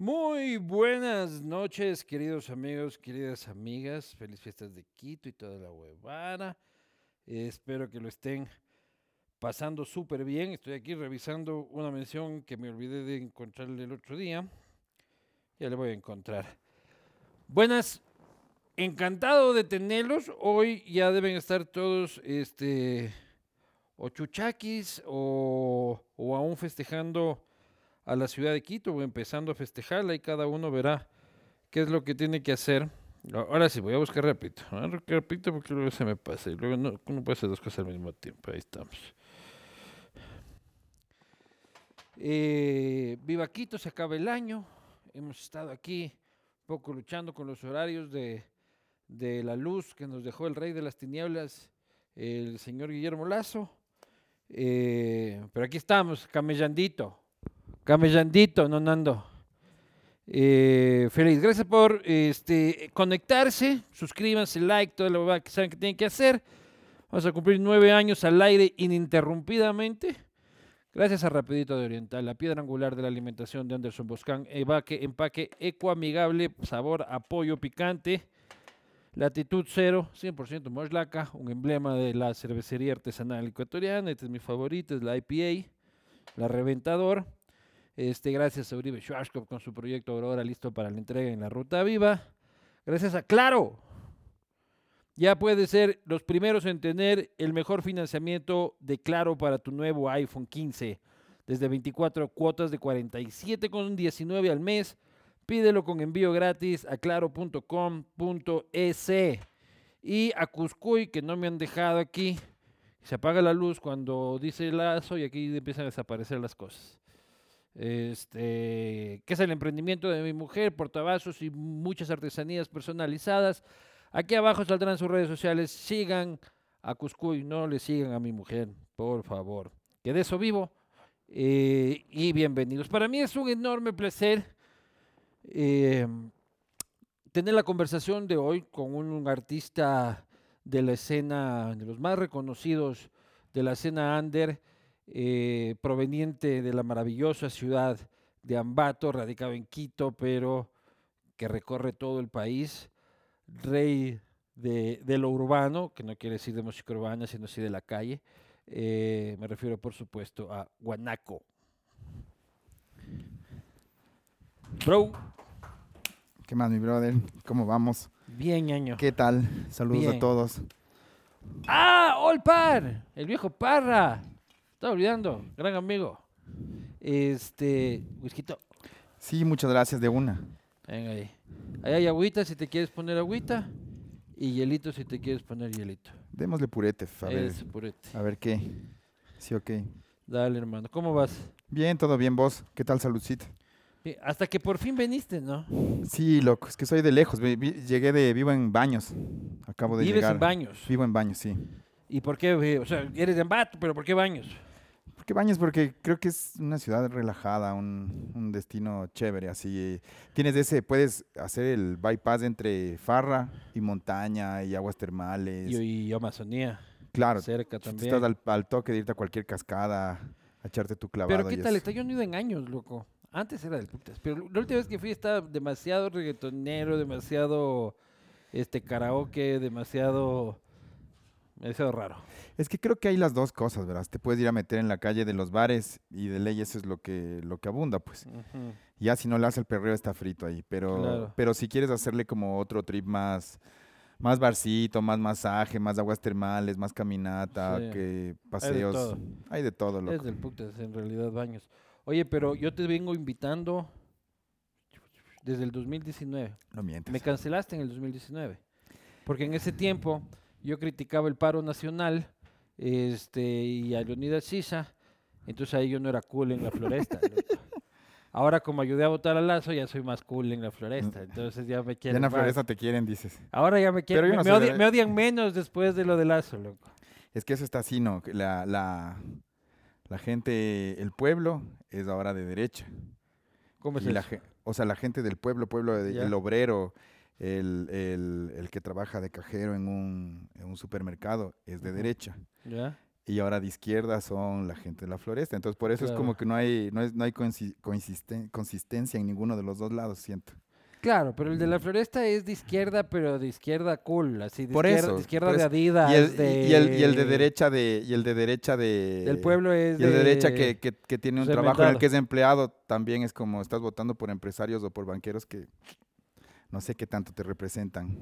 Muy buenas noches, queridos amigos, queridas amigas. Feliz fiestas de Quito y toda la huevada. Espero que lo estén pasando súper bien. Estoy aquí revisando una mención que me olvidé de encontrarle el otro día. Ya le voy a encontrar. Buenas, encantado de tenerlos. Hoy ya deben estar todos este, o chuchaquis o, o aún festejando a la ciudad de Quito empezando a festejarla y cada uno verá qué es lo que tiene que hacer. Ahora sí, voy a buscar ver, Repito porque luego se me pasa y luego no, no puede hacer dos cosas al mismo tiempo. Ahí estamos. Eh, viva Quito, se acaba el año. Hemos estado aquí un poco luchando con los horarios de, de la luz que nos dejó el rey de las tinieblas, el señor Guillermo Lazo. Eh, pero aquí estamos, camellandito, camellandito, no Nando. Eh, feliz, gracias por este, conectarse, suscríbanse, like, todo lo que saben que tienen que hacer. Vamos a cumplir nueve años al aire ininterrumpidamente. Gracias a Rapidito de Oriental, la piedra angular de la alimentación de Anderson Boscan, empaque, empaque ecoamigable, sabor a pollo picante, latitud cero, 100% moslaca, un emblema de la cervecería artesanal ecuatoriana, este es mi favorito, es la IPA, la Reventador. Este, gracias a Uribe Schwarzkopf con su proyecto Aurora listo para la entrega en la Ruta Viva. Gracias a Claro, ya puedes ser los primeros en tener el mejor financiamiento de Claro para tu nuevo iPhone 15. Desde 24 cuotas de 47,19 al mes. Pídelo con envío gratis a claro.com.es. Y a Cuscuy, que no me han dejado aquí. Se apaga la luz cuando dice lazo y aquí empiezan a desaparecer las cosas. Este, que es el emprendimiento de mi mujer, portavasos y muchas artesanías personalizadas. Aquí abajo saldrán sus redes sociales. Sigan a Cuscuy, no le sigan a mi mujer, por favor. Que de eso vivo. Eh, y bienvenidos. Para mí es un enorme placer eh, tener la conversación de hoy con un artista de la escena, de los más reconocidos de la escena under, eh, proveniente de la maravillosa ciudad de Ambato, radicado en Quito, pero que recorre todo el país rey de, de, lo urbano, que no quiere decir de música urbana, sino así de la calle. Eh, me refiero, por supuesto, a Guanaco. Bro. ¿Qué más, mi brother? ¿Cómo vamos? Bien, ñaño. ¿Qué tal? Saludos Bien. a todos. ¡Ah! Olpar, el viejo Parra. Estaba olvidando, gran amigo. Este, whisky. Sí, muchas gracias de una. Venga ahí. Ahí hay agüita si te quieres poner agüita y hielito si te quieres poner hielito. Démosle purete, a ver, purete. a ver qué. Sí, ok. Dale, hermano. ¿Cómo vas? Bien, todo bien, vos. ¿Qué tal, saludcita? Hasta que por fin veniste, ¿no? Sí, loco, es que soy de lejos. Llegué de, vivo en Baños. Acabo de Vives llegar. en Baños. Vivo en Baños, sí. ¿Y por qué? eh, O sea, eres de Ambato, pero ¿por qué Baños? ¿Por qué Baños? Porque creo que es una ciudad relajada, un, un destino chévere, así. Tienes ese, puedes hacer el bypass entre Farra y montaña y aguas termales. Y, y Amazonía, claro, cerca si también. estás al, al toque de irte a cualquier cascada, a echarte tu clavado. Pero ¿qué y tal? es- Está yo no ido en años, loco. Antes era del putas. Pero la última vez que fui estaba demasiado reggaetonero, demasiado este karaoke, demasiado demasiado raro. Es que creo que hay las dos cosas, ¿verdad? Te puedes ir a meter en la calle de los bares y de ley eso es lo que, lo que abunda, pues. Ya si no le hace el perreo está frito ahí, pero, Claro. pero si quieres hacerle como otro trip más, más barcito, más masaje, más aguas termales, más caminata, Sí. que Hay de paseos, todo. hay de todo, Es loco. del putas, en realidad, Baños. Oye, pero yo te vengo invitando desde el 2019. No mientes. Me cancelaste en el 2019. Porque en ese tiempo yo criticaba el paro nacional este, y a Leonidas Sisa. Entonces ahí yo no era cool en la floresta. loco. Ahora como ayudé a votar a Lazo, ya soy más cool en la floresta. Entonces ya me Ya quieren en la más. floresta te quieren, dices. Ahora ya me quieren. Pero yo Me, no me soy odian, de- me odian menos después de lo de Lazo, loco. Es que eso está así, ¿no? Que La, la, la gente, el pueblo es ahora de derecha. ¿Cómo es Y la eso? ge- o sea, la gente del pueblo, pueblo, de- Ya. el obrero, el, el- el que trabaja de cajero en un, en un supermercado, es de derecha. ¿Ya? y ahora de izquierda son la gente de la floresta. Entonces, por eso es como que no hay, no, es, no hay coincisten- consistencia en ninguno de los dos lados, siento. Claro, pero el de la floresta es de izquierda, pero de izquierda cool, así de Por izquierda, eso, de, izquierda por de. Adidas, Y el, de, y, el, y el de derecha de y el de derecha de del pueblo es y el de derecha de- que, que- que tiene un pues, trabajo en el que es empleado también es como estás votando por empresarios o por banqueros que no sé qué tanto te representan.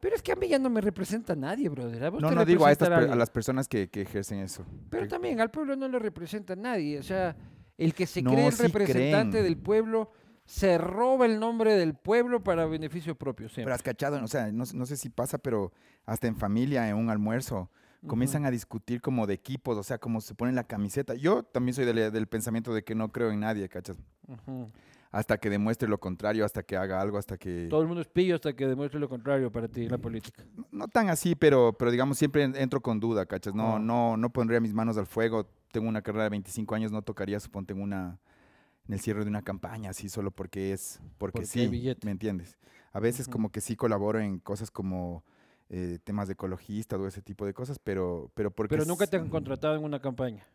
Pero es que a mí ya no me representa nadie, brother. ¿A vos No, no digo a, estas, a las personas que, que ejercen eso. Pero también al pueblo no le representa nadie. O sea, el que se No, cree el sí representante creen. del pueblo se roba el nombre del pueblo para beneficio propio siempre. Pero has cachado, o sea, no, no sé si pasa, pero hasta en familia, en un almuerzo, comienzan a discutir como de equipos, o sea, como se ponen la camiseta. Yo también soy del, del pensamiento de que no creo en nadie, ¿cachas? Ujú. Hasta que demuestre lo contrario, hasta que haga algo, hasta que... Todo el mundo es pillo hasta que demuestre lo contrario para ti la política. No- No tan así, pero, pero digamos, siempre en- entro con duda, ¿cachas? No, Ah. no, no pondría mis manos al fuego. Tengo una carrera de 25 años, no tocaría, suponte, en una en el cierre de una campaña, así solo porque es, porque, Porque sí. ¿me entiendes? A veces como que sí colaboro en cosas como eh, temas de ecologista o ese tipo de cosas, pero, pero porque... Pero nunca te han contratado en una campaña.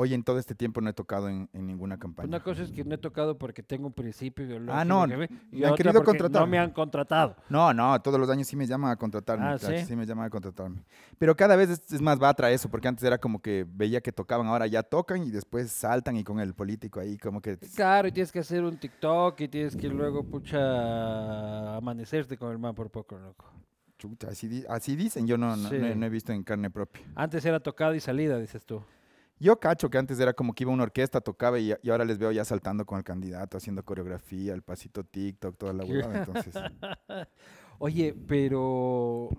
Hoy en todo este tiempo no he tocado en, en ninguna campaña. Una cosa es que no he tocado porque tengo un principio ideológico. Ah, no, que me y han querido porque contratar. No me han contratado. No, no, todos los años sí me llama a contratarme. Ah, claro, ¿sí? me llama a contratarme. Pero cada vez es, es más batra eso, porque antes era como que veía que tocaban, ahora ya tocan y después saltan y con el político ahí como que... Claro, y tienes que hacer un TikTok y tienes que luego, pucha, amanecerte con el man por poco, loco. Chuta, así, así dicen, yo no, no, Sí. no he visto en carne propia. Antes era tocada y salida, dices tú. Yo cacho que antes era como que iba una orquesta, tocaba y, y ahora les veo ya saltando con el candidato, haciendo coreografía, el pasito TikTok, toda la huevada. Entonces, Oye, pero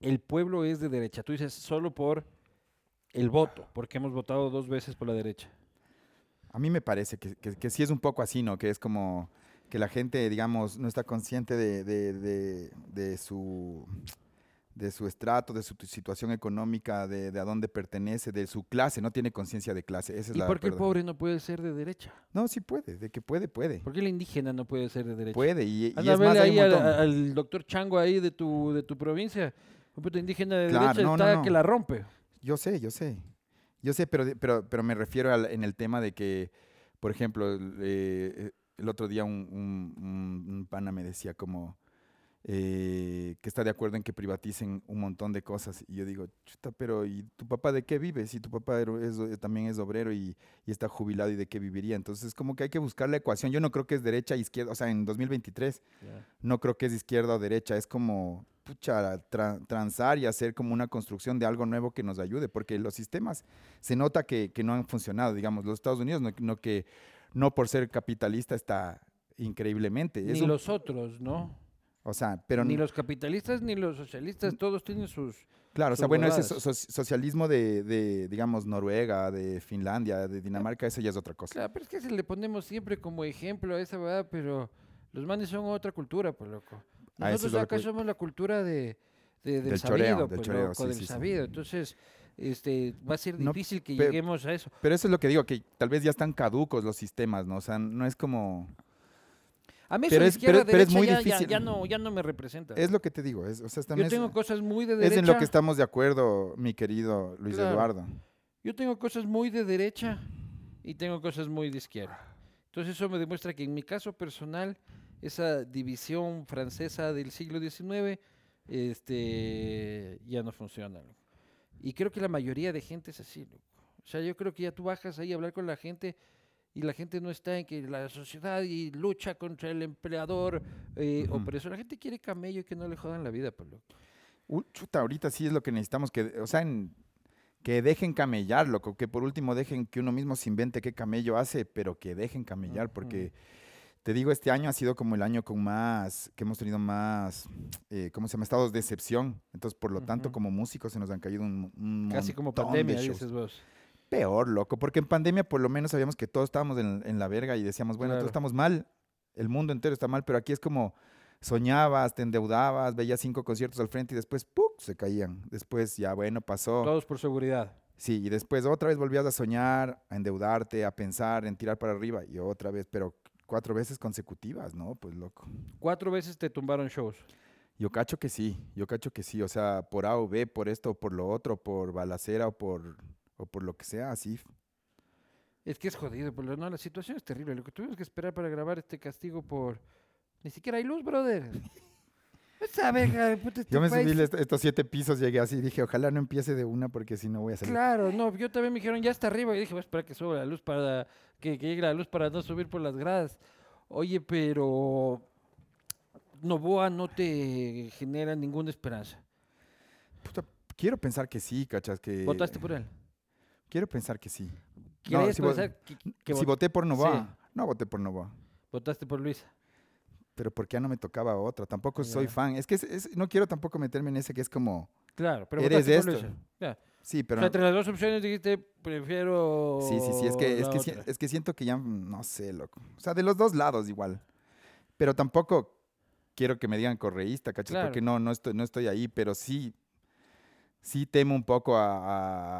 el pueblo es de derecha. Tú dices solo por el voto, porque hemos votado dos veces por la derecha. a mí me parece que, que, que sí es un poco así, ¿no? Que es como que la gente, digamos, no está consciente de, de, de- de su de su estrato, de su tu- situación económica, de, de a dónde pertenece, de su clase, no tiene conciencia de clase. Esa es ¿Y la por qué el pobre no puede ser de derecha? No, sí puede, de que puede, puede. ¿Por qué el indígena no puede ser de derecha? Puede, y, y Anda a es más, verle hay un ahí al, doctor Chango ahí de tu, de tu provincia. Un puto indígena de Claro, derecha no, está no. que la rompe. Yo sé, yo sé. Yo sé, pero, pero, pero me refiero al- en el tema de que, por ejemplo, el, eh, el otro día un, un- un- un pana me decía como eh, que está de acuerdo en que privaticen un montón de cosas. Y yo digo, chuta, pero ¿y tu papá de qué vive? Si tu papá es o- también es obrero y, y está jubilado, ¿y de qué viviría? Entonces, como que hay que buscar la ecuación. Yo no creo que es derecha, izquierda, o sea, en 2023 no creo que es izquierda o derecha, es como pucha, tra- transar y hacer como una construcción de algo nuevo que nos ayude, porque los sistemas se nota que, que no han funcionado, digamos, los Estados Unidos, no, no que no por ser capitalista está increíblemente. es Ni un- los otros, ¿no? O sea, pero ni los capitalistas ni los socialistas, todos tienen sus... claro, o sea, bueno, ese so- socialismo de, de, digamos, Noruega, de Finlandia, de Dinamarca, eso ya es otra cosa. Claro, pero es que se le ponemos siempre como ejemplo a esa verdad, pero los manes son otra cultura, pues loco. Ah, Nosotros acá somos la cultura de, de- del, Del sabido, choreo, del pues, choreo, loco, sí, del sí, sí. sabido. Entonces, este, va a ser No, difícil que lleguemos a eso. Pero eso es lo que digo, que tal vez ya están caducos los sistemas, ¿no? O sea, no es como... A mí Pero es- izquierda, pero- pero es muy ya, ya- difícil. Ya, no, ya no me representa. Es lo que te digo, es, o sea, Yo también es- tengo cosas muy de Es derecha. en lo que estamos de acuerdo, mi querido Luis Claro. Eduardo. Yo tengo cosas muy de derecha y tengo cosas muy de izquierda. Entonces eso me demuestra que en mi caso personal, esa división francesa del siglo XIX este, ya no funciona. loco. Y creo que la mayoría de gente es así. loco. O sea, yo creo que ya tú bajas ahí a hablar con la gente y la gente no está en que la sociedad y lucha contra el empleador eh, Ujú. opresor. La gente quiere camello y que no le jodan la vida, loco. Uh, chuta, ahorita sí es lo que necesitamos, que, o sea, en- que dejen camellar, loco, que por último dejen que uno mismo se invente qué camello hace, pero que dejen camellar, porque te digo, este año ha sido como el año con más, que hemos tenido más, eh, ¿cómo se llama? Estados de excepción. Entonces, por lo tanto, como músicos se nos han caído un, un Casi como montón de pandemia, shows. dices vos. Peor, loco, porque en pandemia por lo menos sabíamos que todos estábamos en, en la verga y decíamos, bueno, Claro. todos estamos mal, el mundo entero está mal, pero aquí es como soñabas, te endeudabas, veías cinco conciertos al frente y después, ¡puc!, se caían. Después ya, bueno, pasó. Todos por seguridad. Sí, y después otra vez volvías a soñar, a endeudarte, a pensar, en tirar para arriba y otra vez, pero cuatro veces consecutivas, ¿no? Pues loco. Cuatro veces te tumbaron shows. Yo cacho que sí, yo cacho que sí. O sea, por A o B, por esto o por lo otro, por balacera o por, o por lo que sea, así. Es que es jodido, pero no, la situación es terrible. Lo que tuvimos que esperar para grabar este castigo por... Ni siquiera hay luz, brother. Esa verga, puta, este Yo me país- subí est- estos siete pisos, llegué así, dije, ojalá no empiece de una porque si no voy a salir. Claro, no, yo también me dijeron, ya está arriba. Y dije, voy a esperar que suba la luz para... Que, que llegue la luz para no subir por las gradas. Oye, pero... Novoa no te genera ninguna esperanza. Puta, quiero pensar que sí, cachas, que... ¿Votaste por él? Quiero pensar que sí. ¿Quieres si vo- que, que si vot- voté por Novoa, Sí. no voté por Novoa. votaste por Luisa? Pero ¿por qué ya no me tocaba otra? Tampoco soy fan. Es que es- es- no quiero tampoco meterme en ese que es como... Claro, pero Eres votaste por esto. Luisa. Ya. Sí, O pero... sea, entre las dos opciones dijiste, prefiero. Sí, sí, sí, es que, es, que, es siento que ya, mm, no sé, loco. O sea, de los dos lados igual. Pero tampoco quiero que me digan correísta, ¿cachas? Claro. Porque no, no estoy, no estoy ahí, pero sí, sí temo un poco a,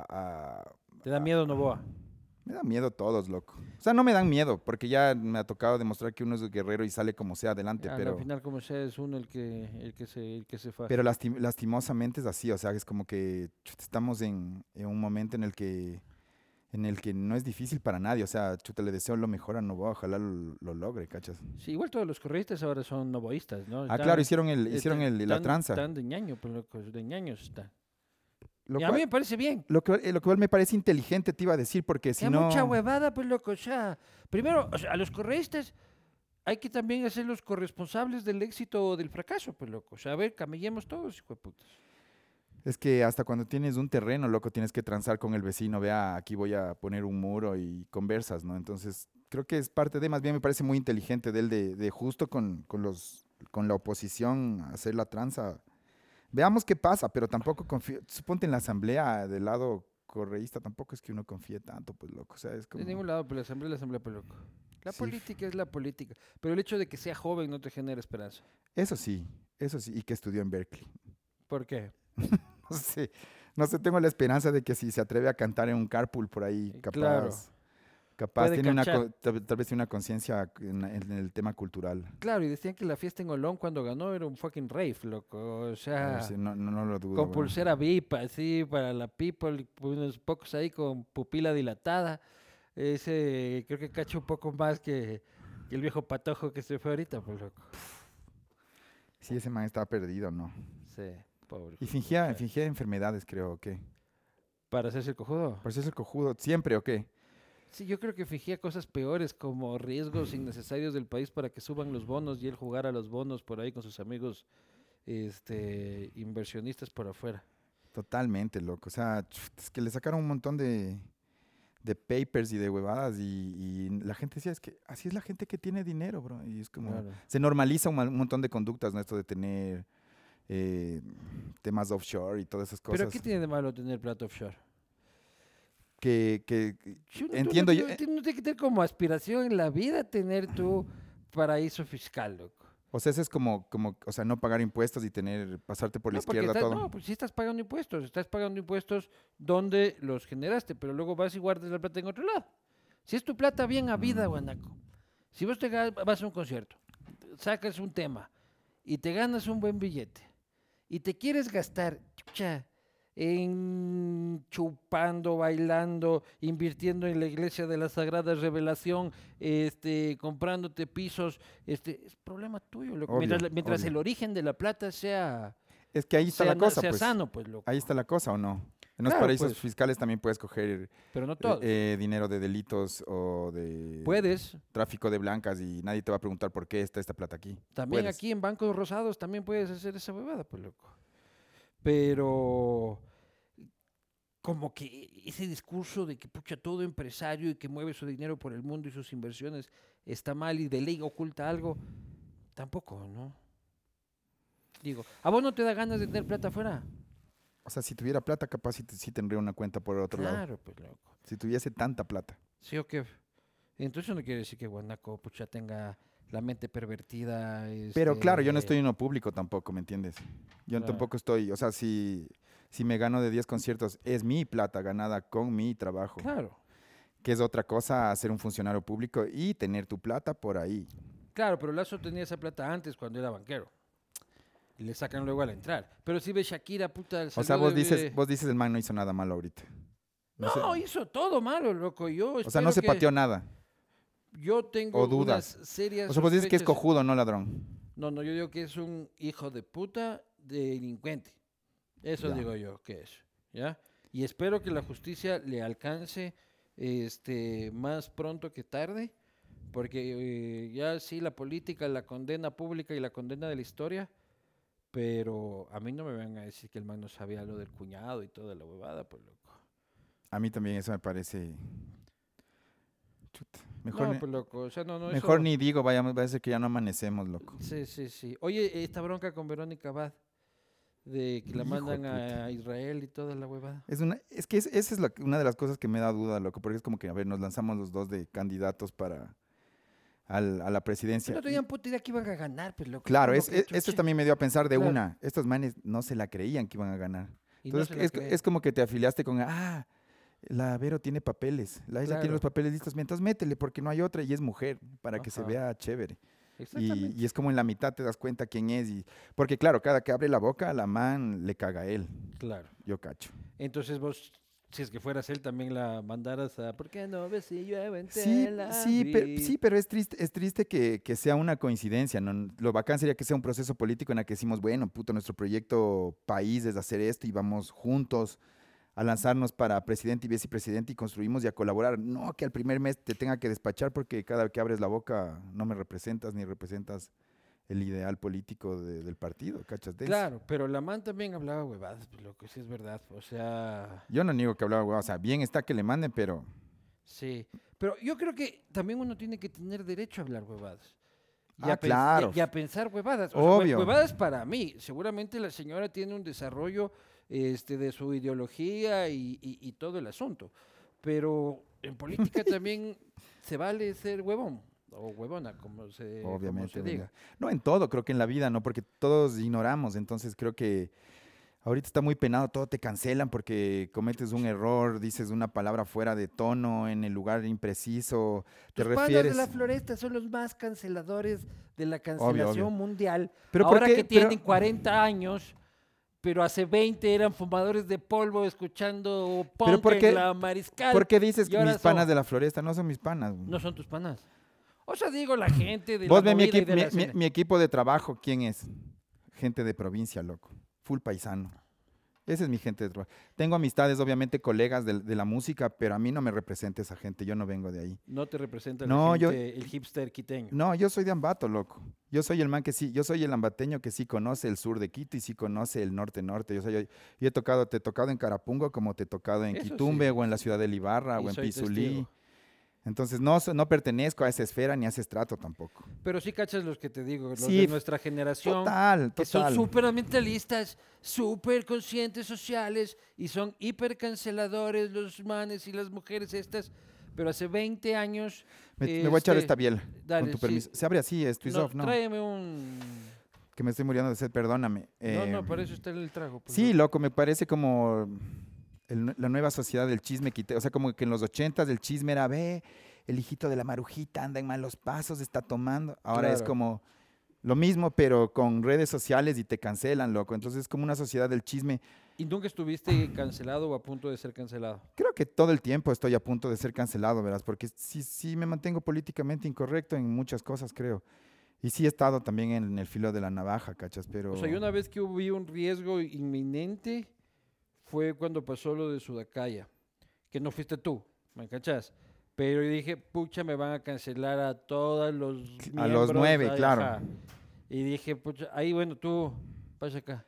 a- a- Te da miedo Novoa. Me da miedo todos, loco. O sea, no me dan miedo, porque ya me ha tocado demostrar que uno es guerrero y sale como sea adelante, Ya, pero... Al final, como sea, es uno el que, el que se, el que se fa. Pero lasti- lastimosamente es así, o sea, es como que chuta, estamos en, en un momento en el que en el que no es difícil para nadie, o sea, chuta, le deseo lo mejor a Novoa, ojalá lo, lo logre, ¿cachas? Sí, igual todos los correístas ahora son novoístas, ¿no? Ah, claro, hicieron, el, hicieron están- el, la están- tranza. Están de ñaño, pues de ñaños están. Lo y a mí me parece bien. lo, cual, eh, lo cual me parece inteligente, te iba a decir, porque si Si no... mucha huevada, pues loco, o sea, primero, o sea, a los correístas hay que también hacer los corresponsables del éxito o del fracaso, pues loco. O sea, a ver, camellemos todos, hijo de putas. Es que hasta cuando tienes un terreno, loco, tienes que transar con el vecino, vea, aquí voy a poner un muro y conversas, ¿no? Entonces, creo que es parte de, más bien me parece muy inteligente de él, de, de justo con, con los, con la oposición hacer la tranza. Veamos qué pasa, pero tampoco confío, suponte en la asamblea del lado correísta, tampoco es que uno confíe tanto, pues, loco, o sea, es como... De ningún lado, pues la asamblea, la asamblea, pues loco. La Sí. política es la política. Pero el hecho de que sea joven no te genera esperanza. Eso sí, eso sí, y que estudió en Berkeley. ¿Por qué? No sé, no sé, tengo la esperanza de que si se atreve a cantar en un carpool por ahí, Eh, capaz, claro. Capaz tiene una, tal, tal vez tiene una conciencia en, en el tema cultural. Claro, y decían que la fiesta en Olón cuando ganó era un fucking rave, loco. O sea, no, no, no lo dudo. con pulsera VIP, así, para la people, unos pocos ahí con pupila dilatada. Ese, creo que cacho un poco más que, que el viejo patojo que se fue ahorita, pues loco. Sí, ese man estaba perdido, ¿no? Sí, pobre. Y fingía, fingía enfermedades, creo, ¿o qué? ¿Para hacerse el cojudo? Eso es el cojudo, siempre, ¿o qué? Sí, yo creo que fingía cosas peores como riesgos innecesarios del país para que suban los bonos y él jugar a los bonos por ahí con sus amigos este, inversionistas por afuera. Totalmente, loco. O sea, es que le sacaron un montón de, de papers y de huevadas y, y la gente decía, es que así es la gente que tiene dinero, bro. Y es como, Claro. se normaliza un, ma- un montón de conductas, ¿no? Esto de tener eh, temas offshore y todas esas cosas. ¿Pero qué tiene de malo tener plata offshore? Que, que, tú Entiendo no, yo, eh. no tienes que tener como aspiración en la vida tener tu paraíso fiscal, loco. o sea, eso es como, como, o sea, no pagar impuestos y tener, pasarte por la no, izquierda estás- todo. no, pues sí estás pagando impuestos, estás pagando impuestos donde los generaste, pero luego vas y guardas la plata en otro lado. Si es tu plata bien habida, Mm. guanaco. Si vos te vas a un concierto, sacas un tema y te ganas un buen billete y te quieres gastar, chucha, en chupando, bailando, invirtiendo en la iglesia de la Sagrada Revelación, este, comprándote pisos, este, es problema tuyo, loco. Obvio, mientras la- mientras obvio. el origen de la plata sea, Es que ahí está sea, la cosa, sea pues. sano, pues, loco. Ahí está la cosa, ¿o no? En los Claro, paraísos pues. fiscales también puedes coger Pero no eh, eh, dinero de delitos o de Puedes. tráfico de blancas y nadie te va a preguntar por qué está esta plata aquí. También Puedes. aquí en Bancos Rosados también puedes hacer esa huevada, pues loco. Pero como que ese discurso de que pucha todo empresario y que mueve su dinero por el mundo y sus inversiones está mal y de ley oculta algo, tampoco, ¿no? Digo, ¿a vos no te da ganas de tener plata afuera? O sea, si tuviera plata, capaz sí, sí tendría una cuenta por otro lado. Claro, pues loco. Si tuviese tanta plata. ¿Sí o qué? Entonces no quiere decir que Guanaco pucha tenga la mente pervertida. Pero claro, yo no este, estoy en lo público tampoco, ¿me entiendes? Yo Claro. tampoco estoy, o sea, si, si me gano de 10 conciertos, es mi plata ganada con mi trabajo. Claro. Que es otra cosa ser un funcionario público y tener tu plata por ahí. Claro, pero Lazo tenía esa plata antes cuando era banquero. y le sacan luego al entrar. Pero si ve Shakira, puta. O sea, vos de- dices, vos dices el man no hizo nada malo ahorita. No, sé. hizo todo malo, loco. Yo O sea, no se que- pateó nada. Yo tengo o dudas. unas serias O sea, vos dices que es cojudo, no ladrón. No, no, yo digo que es un hijo de puta delincuente. Eso Ya. digo yo que es, ¿ya? Y espero que la justicia le alcance este más pronto que tarde, porque eh, ya sí la política, la condena pública y la condena de la historia, pero a mí no me van a decir que el man no sabía lo del cuñado y toda la huevada, pues loco. A mí también eso me parece... Chuta. Mejor, no, ni, pues loco, o sea, no, no, mejor eso- ni digo, vayamos, va a ser que ya no amanecemos, loco. Sí, sí, sí. Oye, esta bronca con Verónica Abad, de que la Hijo mandan a Israel y toda la huevada. Es, una, es que es- esa es la- una de las cosas que me da duda, loco, porque es como que, a ver, nos lanzamos los dos de candidatos para al- a la presidencia. No tenían puta idea que iban a ganar, pues loco. claro, es, que esto también me dio a pensar de Claro. una. Estos manes no se la creían que iban a ganar. y Entonces, es, es como que te afiliaste con, ah, la Vero tiene papeles, la isla tiene Claro. los papeles listos, entonces métele porque no hay otra y es mujer, para que se Ajá. vea chévere. Y, Exactamente. y es como en la mitad te das cuenta quién es. Y, porque claro, cada que abre la boca, la man le caga a él, Claro. yo cacho. Entonces vos, si es que fueras él, también la mandaras a... ¿Por qué no ves si llueve en Sí, sí, pero, Aviv?" sí, pero es triste, es triste que, que sea una coincidencia. ¿no? Lo bacán sería que sea un proceso político en el que decimos, bueno, puto, nuestro proyecto país es hacer esto y vamos juntos a lanzarnos para presidente y vicepresidente y construimos y a colaborar. No que al primer mes te tenga que despachar porque cada vez que abres la boca no me representas ni representas el ideal político de- del partido, ¿cachas? Denso. Claro, pero la man también hablaba huevadas, pues loco, sí es verdad. O sea, Yo no niego que hablaba, huevada, o sea, bien está que le manden, pero sí. Pero yo creo que también uno tiene que tener derecho a hablar huevadas. Y Ah, a pens- y- claro. Y a pensar huevadas. O sea, Obvio. huevadas para mí. Seguramente la señora tiene un desarrollo este, de su ideología y, y- y todo el asunto. Pero en política también se vale ser huevón o huevona, como se, como Obviamente. se ¿verdad? diga. No, en todo, creo que en la vida, ¿no? Porque todos ignoramos, entonces creo que ahorita está muy penado, todo te cancelan porque cometes un error, dices una palabra fuera de tono, en el lugar impreciso, te Los panas refieres... de la floresta son los más canceladores de la obvio. cancelación mundial. Pero ¿por Ahora qué? que Pero- tienen 40 años, pero hace 20 eran fumadores de polvo escuchando punk ¿por qué- en la mariscal. ¿Por qué dices que mis panas de la floresta no son mis panas? güey? No son tus panas. O sea, digo, la gente de Vos la ve mi, de mi equipo de trabajo, ¿quién es? Gente de provincia, loco. Full paisano. Esa es mi gente de trabajo. Tengo amistades, obviamente, colegas de, de la música, pero a mí no me representa esa gente. Yo no vengo de ahí. No te representa No, yo- el hipster quiteño. No, yo soy de Ambato, loco. Yo soy el man que sí, yo soy el ambateño que sí conoce el sur de Quito y sí conoce el norte-norte. Yo, soy, yo, yo he tocado, te he tocado en Carapungo como te he tocado en Eso sí. Quitumbe o en la ciudad de Libarra Y o en soy Pizulí. testigo. Entonces no, no pertenezco a esa esfera ni a ese estrato tampoco. Pero sí cachas los que te digo, los Sí, de nuestra generación. Total, que son total. súper ambientalistas, súper conscientes sociales y son hiper canceladores los manes y las mujeres estas. Pero hace 20 años. Me, me voy a echar este, esta biela, dale, con tu sí. permiso. Se abre así, es twist no, off, ¿no? Tráeme un. Que me estoy muriendo de sed, perdóname. no, no, Eh, para eso está el trago. pues, Sí, no. loco, me parece como el la nueva sociedad del chisme. quite- O sea, como que en los ochentas el chisme era, ve, el hijito de la marujita anda en malos pasos, está tomando. Ahora es Claro. como lo mismo, pero con redes sociales y te cancelan, loco. Entonces es como una sociedad del chisme. ¿Y nunca estuviste cancelado o a punto de ser cancelado? Creo que todo el tiempo estoy a punto de ser cancelado, verás, porque sí, sí me mantengo políticamente incorrecto en muchas cosas, creo. Y sí he estado también en el filo de la navaja, ¿cachas? Pero... O sea, yo una vez que hubo un riesgo inminente fue cuando pasó lo de Sudacaya, que no fuiste tú, ¿me cachas? Pero yo dije, pucha, me van a cancelar a todos los A los nueve, claro. ajá. Y dije, pucha, ahí bueno, tú, pasa acá.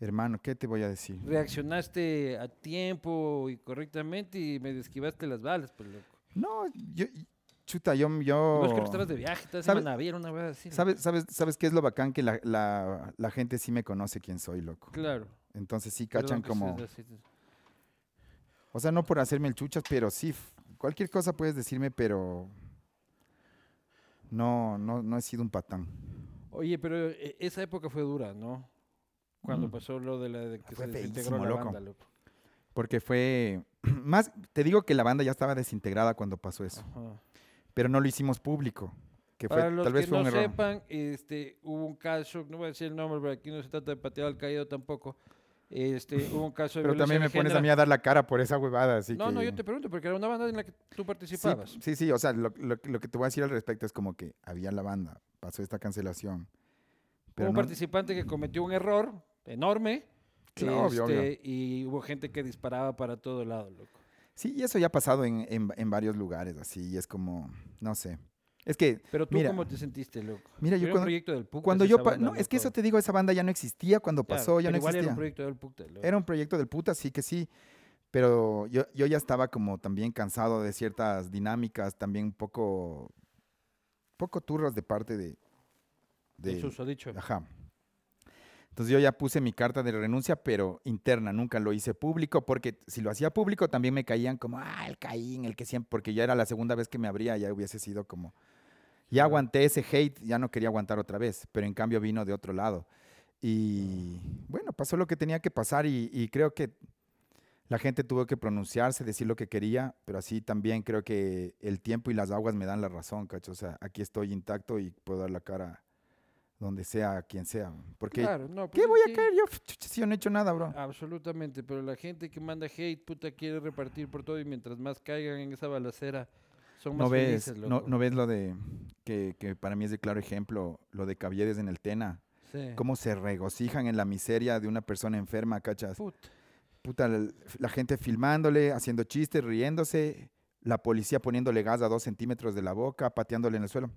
Hermano, ¿qué te voy a decir? Reaccionaste a tiempo y correctamente y me esquivaste las balas, pues loco. No, yo... Chuta, yo... Yo... Vos creo que estabas de viaje, estabas en ¿Sabe- Manaví, una vez así. ¿Sabes, sabes, ¿Sabes qué es lo bacán? Que la, la, la gente sí me conoce quién soy, loco. Claro. Entonces sí cachan como... O sea, no por hacerme el chuchas, pero sí, cualquier cosa puedes decirme, pero... No, no, no he sido un patán. Oye, pero eh, esa época fue dura, ¿no? Cuando Mm. pasó lo de la de que Fue se desintegró la loco. banda, loco. Porque fue... Más, te digo que la banda ya estaba desintegrada cuando pasó eso. Ajá. Pero no lo hicimos público. que fue, los tal vez fue no un error. sepan, este, hubo un caso, no voy a decir el nombre, pero aquí no se trata de patear al caído tampoco. Este, hubo un caso de Pero también me pones a mí a dar la cara por esa huevada, así No, que... no, yo te pregunto, porque era una banda en la que tú participabas. sí, sí, o sea, lo, lo- lo que te voy a decir al respecto es como que había la banda, pasó esta cancelación. hubo Pero un participante que cometió un error enorme. Claro, obvio, obvio. este, Y hubo gente que disparaba para todo lado, loco. Sí, y eso ya ha pasado en, en- en varios lugares, así, y es como, no sé. Es que, Pero tú, Mira, ¿cómo te sentiste, loco? mira, yo Era un cuando, proyecto del cuando yo... banda, no, es que eso te digo, esa banda ya no existía cuando Claro, pasó, ya no igual existía. era un proyecto del loco. Era un proyecto del puta, sí que sí. Pero yo, yo ya estaba como también cansado de ciertas dinámicas, también un poco, poco turras de parte de... de de susodicho. ajá. Entonces yo ya puse mi carta de renuncia, pero interna, nunca lo hice público, porque si lo hacía público también me caían como, ah, el Caín, el que siempre, porque ya era la segunda vez que me abría, ya hubiese sido como, ya aguanté ese hate, ya no quería aguantar otra vez, pero en cambio vino de otro lado. Y bueno, pasó lo que tenía que pasar y, y creo que la gente tuvo que pronunciarse, decir lo que quería, pero así también creo que el tiempo y las aguas me dan la razón, cacho. O sea, aquí estoy intacto y puedo dar la cara donde sea, a quien sea. Porque, Claro, no, ¿qué pues voy a caer yo? Si yo no he hecho nada, bro. Absolutamente, pero la gente que manda hate, puta, quiere repartir por todo y mientras más caigan en esa balacera, son más ¿No ves, felices, no, no ves lo de, que, que para mí es de claro ejemplo, lo de Caviedes en el Tena? Sí. Cómo se regocijan en la miseria de una persona enferma, cachas. Puta. puta, la, la gente filmándole, haciendo chistes, riéndose, la policía poniéndole gas a dos centímetros de la boca, pateándole en el suelo.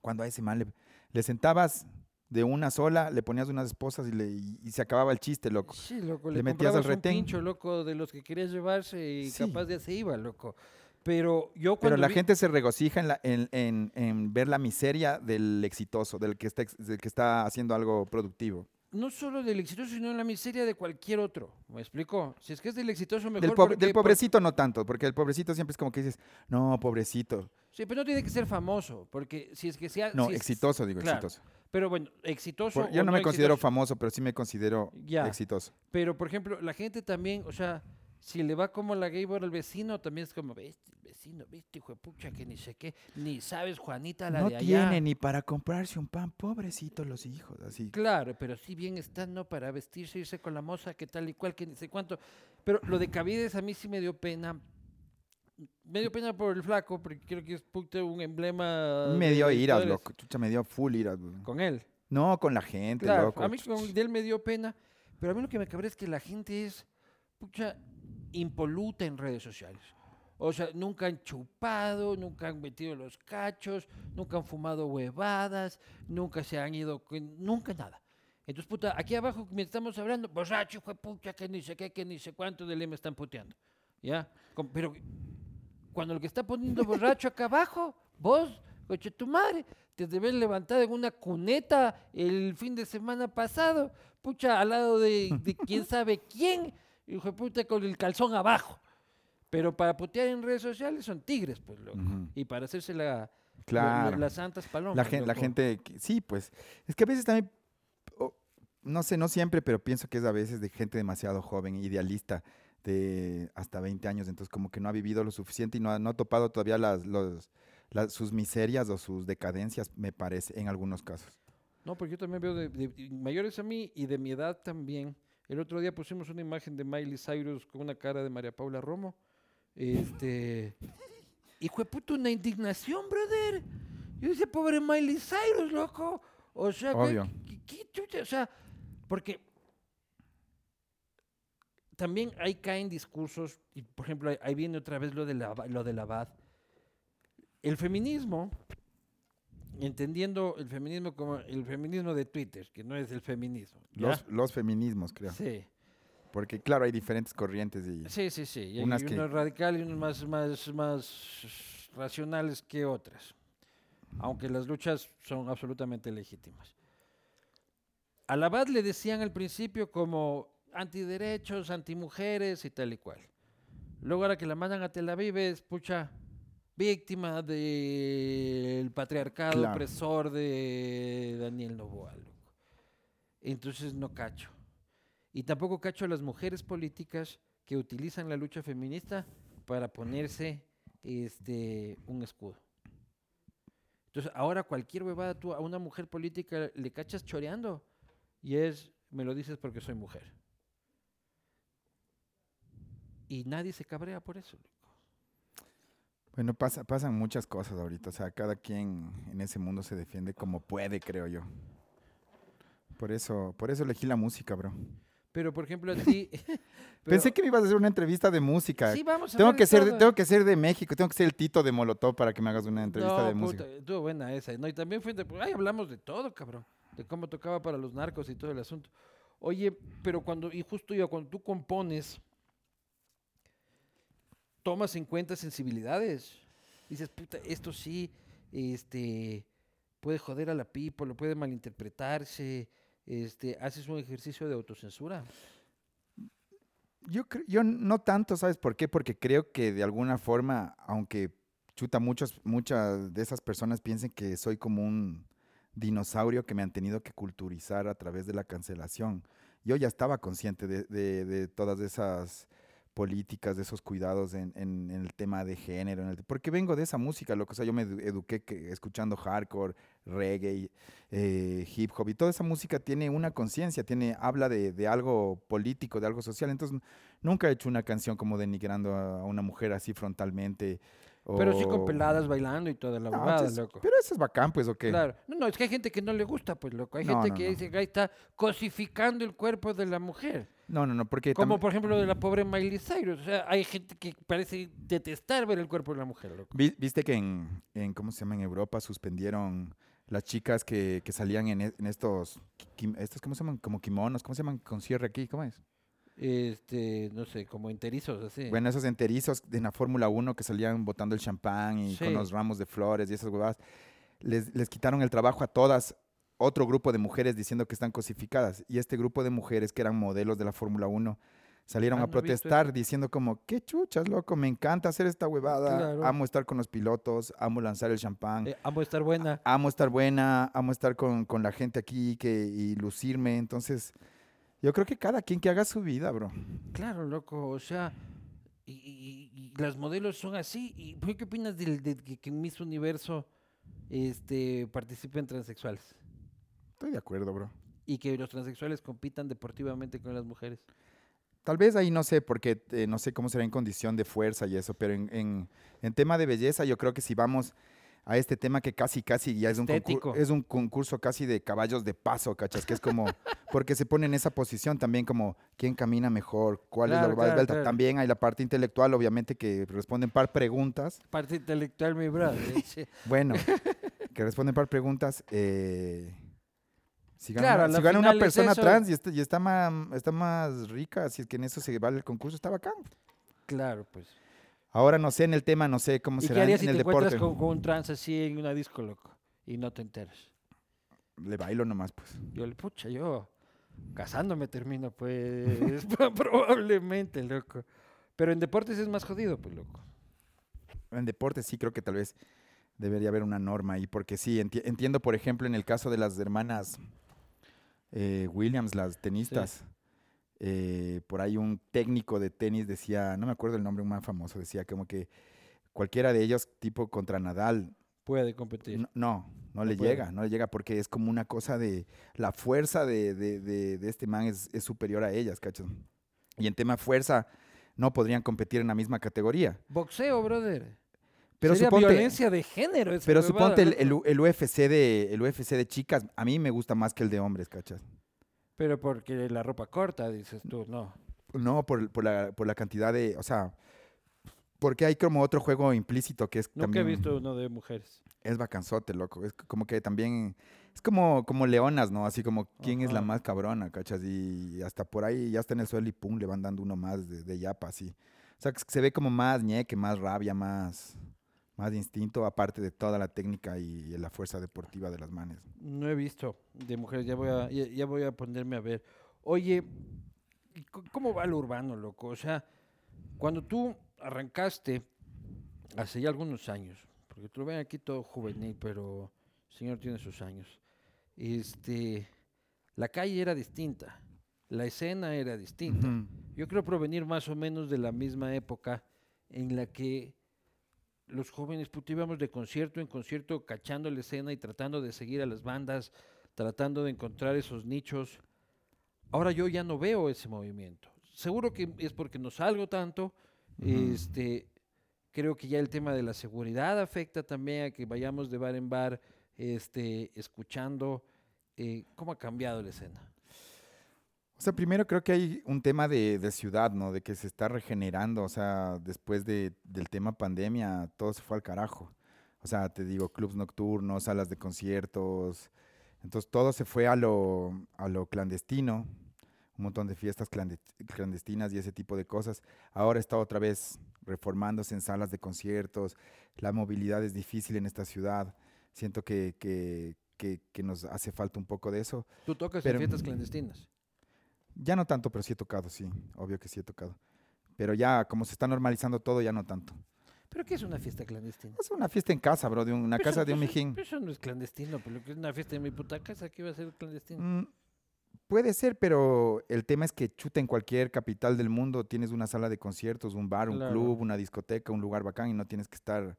Cuando a ese man le, le sentabas de una sola, le ponías unas esposas y, le, y, se acababa el chiste, loco. Sí, loco, Le le, metías al comprabas un retén. pincho, loco, de los que querías llevarse y Sí. capaz de se iba, loco. Pero yo Pero cuando la vi- gente se regocija en, la- en- en- en ver la miseria del exitoso, del que, está, del que está haciendo algo productivo. no solo del exitoso, sino en la miseria de cualquier otro. ¿Me explico? Si es que es del exitoso, mejor Del, pobre- porque- del pobrecito no tanto, porque el pobrecito siempre es como que dices, no, pobrecito. Sí, pero no tiene que ser famoso, porque si es que sea... No, si es- exitoso, digo, claro. exitoso. Pero bueno, exitoso Por- yo no me considero famoso, pero sí me considero Ya. exitoso. Pero, por ejemplo, la gente también, o sea, si le va como la Gabor al vecino, también es como, viste, el vecino, viste, hijo de pucha, que ni sé qué, ni sabes, Juanita, la no de allá. tiene ni para comprarse un pan, pobrecitos los hijos, así. Claro, pero sí bien están, ¿no? Para vestirse, irse con la moza, que tal y cual, que ni sé cuánto. Pero lo de Cavides a mí sí me dio pena. Me dio pena por el flaco, porque creo que es un emblema. Me dio iras, loco. Chucha, me dio full iras. Con él. No, con la gente, Claro, loco. a mí con de él me dio pena, pero a mí lo que me cabrea es que la gente es pucha impoluta en redes sociales. O sea, nunca han chupado, nunca han metido los cachos, nunca han fumado huevadas, nunca se han ido, nunca nada. Entonces, puta, aquí abajo mientras estamos hablando, borracho, fue pucha, que ni sé qué, que ni sé cuánto de ley me están puteando. ¿Ya? Pero cuando el que está poniendo borracho acá abajo, vos, coche tu madre, te debes levantar en una cuneta el fin de semana pasado, pucha, al lado de, de quién sabe quién, hijo de puta, con el calzón abajo. Pero para putear en redes sociales son tigres, pues, loco. Y para hacerse la, las santas palomas. La gente, la gente, sí, pues. Es que a veces también, no sé, no siempre, pero pienso que es a veces de gente demasiado joven, idealista, de hasta 20 años, entonces como que no ha vivido lo suficiente y no ha, no ha topado todavía las, los, las- sus miserias o sus decadencias, me parece, en algunos casos. No, porque yo también veo de, de mayores a mí y de mi edad también. El otro día pusimos una imagen de Miley Cyrus con una cara de María Paula Romo. Este. Hijo de puta, una indignación, brother. Yo decía, pobre Miley Cyrus, loco. O sea, ¿qué- Obvio. qué- qué chucha? O sea, porque también ahí caen discursos, y por ejemplo, ahí, viene otra vez lo de la, lo de la Abad. El feminismo, entendiendo el feminismo como el feminismo de Twitter, que no es el feminismo. Los, los feminismos, creo. Sí, Porque claro, hay diferentes corrientes y... sí, sí, sí. Y hay Unas que- unos radicales y unos más, más, más racionales que otras. Aunque las luchas son absolutamente legítimas. A la Abad le decían al principio como antiderechos, antimujeres y tal y cual. Luego ahora que la mandan a Tel Aviv es, pucha, víctima del patriarcado Claro. opresor de Daniel Novoa. loco. Entonces no cacho. Y tampoco cacho a las mujeres políticas que utilizan la lucha feminista para ponerse este, un escudo. Entonces, ahora cualquier huevada tú a una mujer política le cachas choreando y es, me lo dices porque soy mujer. Y nadie se cabrea por eso. loco. Bueno, pasa, pasan muchas cosas ahorita. O sea, cada quien en ese mundo se defiende como puede, creo yo. Por eso, por eso elegí la música, bro. Pero, por ejemplo, a ti... Pensé pero- que me ibas a hacer una entrevista de música. Sí, vamos a tengo que de ser, todo. tengo que ser de México, tengo que ser el Tito de Molotov para que me hagas una entrevista no, de música. puta, estuvo buena esa. No, y también fue de, pues, ay, hablamos de todo, cabrón. De cómo tocaba para los narcos y todo el asunto. Oye, pero cuando, y justo yo, cuando tú compones, tomas en cuenta sensibilidades. Dices, puta, esto sí, este, puede joder a la people, puede malinterpretarse. Este, haces un ejercicio de autocensura. Yo, yo no tanto, ¿sabes por qué? Porque creo que de alguna forma, aunque chuta, muchos, muchas de esas personas piensen que soy como un dinosaurio que me han tenido que culturizar a través de la cancelación. Yo ya estaba consciente de, de- de todas esas políticas, de esos cuidados en, en- en el tema de género, en el- porque vengo de esa música, loco. O sea, yo me edu- eduqué que- escuchando hardcore, reggae, eh, hip hop, y toda esa música tiene una conciencia, tiene, habla de, de algo político, de algo social. Entonces, nunca he hecho una canción como denigrando a una mujer así frontalmente. Pero sí con peladas bailando y toda la No, entonces, loco. Pero eso es bacán, pues, ¿o qué? Claro. No, no, es que hay gente que no le gusta, pues, loco. Hay No, gente no, que dice que ahí está cosificando el cuerpo de la mujer. No, no, no, porque Como por ejemplo lo de la pobre Miley Cyrus. O sea, hay gente que parece detestar ver el cuerpo de la mujer, loco. vi- viste que en, en, ¿cómo se llama? En Europa suspendieron las chicas que, que salían en, e- en estos, kim- estos, ¿cómo se llaman? Como kimonos, ¿cómo se llaman? Con cierre aquí, ¿cómo es? Este, no sé, como enterizos, así. Bueno, esos enterizos en la Fórmula 1 que salían botando el champán y Sí. con los ramos de flores y esas huevadas, les, les quitaron el trabajo a todas, otro grupo de mujeres diciendo que están cosificadas. Y este grupo de mujeres que eran modelos de la Fórmula 1 salieron Ah, a no protestar diciendo como, qué chuchas, loco, me encanta hacer esta huevada, Claro. amo estar con los pilotos, amo lanzar el champán. Eh, amo estar buena. amo estar buena, amo estar con, con la gente aquí que, y lucirme. Entonces, yo creo que cada quien que haga su vida, bro. Claro, loco. O sea, y, y- y las modelos son así. ¿Y ¿tú qué opinas de, que, que en Miss Universo este, participen transexuales? Estoy de acuerdo, bro. Y que los transexuales compitan deportivamente con las mujeres. Tal vez ahí no sé, porque eh, no sé cómo será en condición de fuerza y eso, pero en, en, en tema de belleza, yo creo que si vamos a este tema que casi, casi ya es un, Estético. es un concurso casi de caballos de paso, ¿cachas? Que es como, porque se pone en esa posición también como, ¿quién camina mejor? ¿Cuál es la claro, esbelta? claro. También hay la parte intelectual, obviamente, que responden par preguntas. Parte intelectual, mi brother. Bueno, que responden par preguntas. eh, si gana, Claro, una, la si gana una final es persona trans y está, y está, más, está más rica, si es que en eso se vale el concurso, está bacán. Claro, pues. Ahora no sé en el tema, no sé cómo ¿Y qué será en, harías en si el te encuentras deporte. con, con un trans así en una disco, loco? Y no te enteras. Le bailo nomás, pues. Yo le pucha, yo casándome termino, pues. probablemente, loco. Pero en deportes es más jodido, pues, loco. En deporte sí creo que tal vez debería haber una norma ahí, porque sí, enti- entiendo, por ejemplo, en el caso de las hermanas eh, Williams, las tenistas, eh, por ahí un técnico de tenis decía, no me acuerdo el nombre, un más famoso, decía como que cualquiera de ellos, tipo contra Nadal, Puede competir. no, no, no No le puede. llega, no le llega porque es como una cosa de, la fuerza de, de- de- de este man es, es superior a ellas, ¿cachas? Y en tema fuerza no podrían competir en la misma categoría. Boxeo, brother. Pero Sería suponte, violencia de género. esa pero huevada, suponte el, UFC de, el UFC de chicas, a mí me gusta más que el de hombres, ¿cachas? Pero porque la ropa corta, dices tú, no. No, por, por la, por la cantidad de, o sea, porque hay como otro juego implícito que es Nunca también, he visto uno de mujeres. es bacanzote, loco, es como que también, es como, como leonas, ¿no? Así como, ¿quién es la más cabrona, cachas? Y hasta por ahí ya está en el suelo y pum, le van dando uno más de, de yapa, así. O sea, que se ve como más ñeque, más rabia, más, más instinto, aparte de toda la técnica y, la fuerza deportiva de las manes. No he visto de mujeres, ya voy a, ya, ya voy a ponerme a ver. Oye, ¿y ¿cómo va lo urbano, loco? O sea, cuando tú arrancaste hace ya algunos años, porque tú lo ven aquí todo juvenil, pero el señor tiene sus años. Este, la calle era distinta, la escena era distinta. Ujú. Yo creo provenir más o menos de la misma época en la que los jóvenes puta, íbamos de concierto en concierto cachando la escena y tratando de seguir a las bandas, tratando de encontrar esos nichos. Ahora yo ya no veo ese movimiento. Seguro que es porque no salgo tanto. Este, creo que ya el tema de la seguridad afecta también a que vayamos de bar en bar, este, escuchando eh, cómo ha cambiado la escena. O sea, primero creo que hay un tema de, de ciudad, ¿no? De que se está regenerando, o sea, después de, del tema pandemia, todo se fue al carajo. O sea, te digo, clubs nocturnos, salas de conciertos, entonces todo se fue a lo, a lo clandestino, un montón de fiestas clandest- clandestinas y ese tipo de cosas. Ahora está otra vez reformándose en salas de conciertos, la movilidad es difícil en esta ciudad, siento que, que, que, que nos hace falta un poco de eso. Tú tocas Pero- en fiestas clandestinas. Ya no tanto, pero sí he tocado, sí, obvio que sí he tocado. Pero ya, como se está normalizando todo, ya no tanto. ¿Pero qué es una fiesta clandestina? Es una fiesta en casa, bro, de una Pero casa eso- de un eso- mijín. pero Eso no es clandestino, pero lo que es una fiesta en mi puta casa, ¿qué iba a ser clandestino? Mm, puede ser, pero el tema es que chuta en cualquier capital del mundo tienes una sala de conciertos, un bar, un Claro. club, una discoteca, un lugar bacán y no tienes que estar...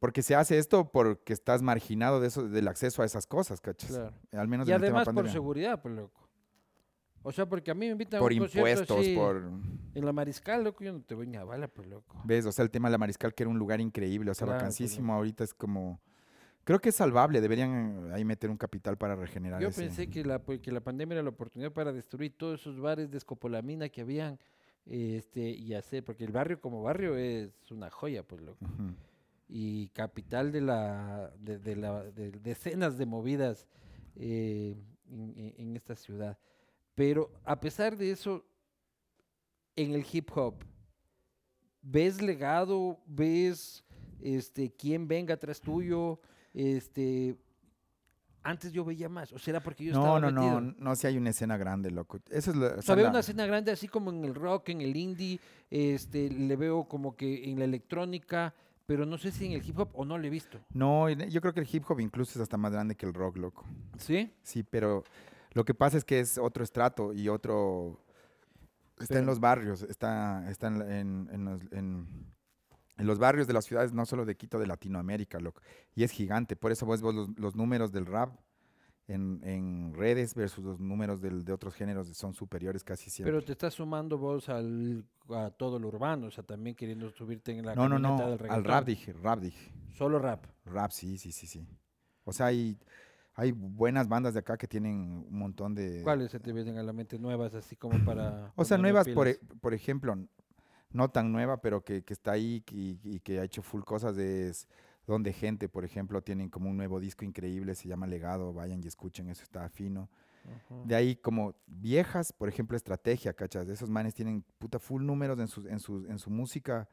Porque se hace esto porque estás marginado de eso, del acceso a esas cosas, ¿cachas? Claro. Al menos Y en el tema además por seguridad, pues loco. O sea, porque a mí me invitan Por a un impuestos, así, por... En la Mariscal, loco, yo no te voy ni a bala, pues loco. ¿Ves? O sea, el tema de la Mariscal, que era un lugar increíble, o sea, Claro, vacancísimo, ahorita es como... Creo que es salvable, deberían eh, ahí meter un capital para regenerar Yo ese- pensé que la, pues, que la pandemia era la oportunidad para destruir todos esos bares de escopolamina que habían este, y hacer, porque el barrio como barrio es una joya, pues loco. Y capital de la de, de la de decenas de movidas eh, en esta ciudad. Pero a pesar de eso, en el hip hop, ¿ves legado? ¿Ves este quién venga atrás tuyo? Este antes yo veía más, o será porque yo No, estaba no, no, metido? no, si hay una escena grande, loco. Eso es lo, o sea, veo la- una escena grande así como en el rock, en el indie, este, le veo como que en la electrónica, pero no sé si en el hip hop o no le he visto. No, yo creo que el hip hop incluso es hasta más grande que el rock, loco. ¿Sí? Sí, pero lo que pasa es que es otro estrato y otro... Está en los barrios, está, está en, en- en los, en- en los barrios de las ciudades, no solo de Quito, de Latinoamérica, loco. Y es gigante, por eso vos, vos los, los números del rap en, en redes versus los números del- de otros géneros son superiores casi siempre. Pero te estás sumando vos al, a todo lo urbano, o sea, también queriendo subirte en la no, no, no, del al reggaetón. rap dije, rap dije. Solo rap. Rap, sí, sí, sí, sí. O sea, hay, hay buenas bandas de acá que tienen un montón de... ¿Cuáles se te vienen a la mente nuevas, así como para... O sea, nuevas, por, e- por ejemplo, no tan nueva, pero que, que está ahí y, y que ha hecho full cosas es donde gente, por ejemplo, tienen como un nuevo disco increíble, se llama Legado, vayan y escuchen, eso está fino. De ahí como viejas, por ejemplo, Estrategia, ¿cachas? De esos manes tienen puta full números en su, en su, en su música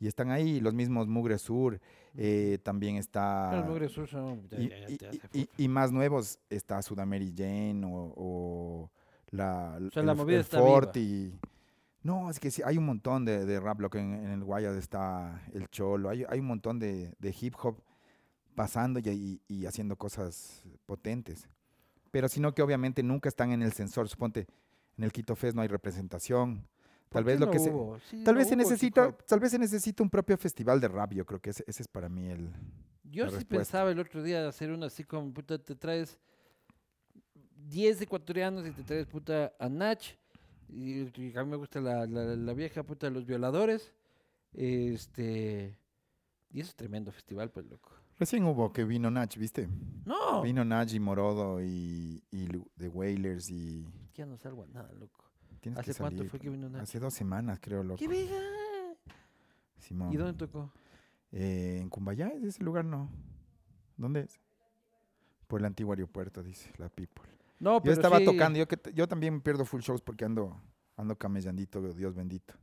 y están ahí, los mismos Mugre Sur, eh, también está... Los Mugre Sur son- Y, y- y- y- más nuevos está Sudameri Jane o, o la, sea, la el- movida el está viva. Y- No, es que sí, hay un montón de, de rap, lo que en, en el Guayas está el Cholo, hay, hay un montón de, de hip hop pasando y, y- y haciendo cosas potentes. Pero sino que obviamente nunca están en el sensor, suponte, en el Quito Fest no hay representación. ¿Por Tal vez lo no que se... Sí, Tal no vez se necesita, tal vez se necesita un propio festival de rap, yo creo que ese, ese es para mí el... Yo sí respuesta. pensaba el otro día de hacer una así como, puta, te traes 10 ecuatorianos y te traes, puta, a Nach. Y, y a mí me gusta la, la, la vieja, puta, de los violadores. Este... Y eso es tremendo festival, pues, loco. Recién hubo que vino Nach, ¿viste? No, Vino Morodo y, y Lu- The Wailers y... ya no salgo a nada, loco. Tienes ¿Hace que cuánto salir. fue que vino Nach? Hace dos semanas, creo, loco. ¡Qué bella! Simón. ¿Y dónde tocó? Eh, en Cumbayá, ¿es ese lugar? No. ¿Dónde es? Por el antiguo aeropuerto, dice la people. No, Yo pero estaba sí- tocando, yo, que yo también pierdo full shows porque ando, ando camellandito, Dios bendito.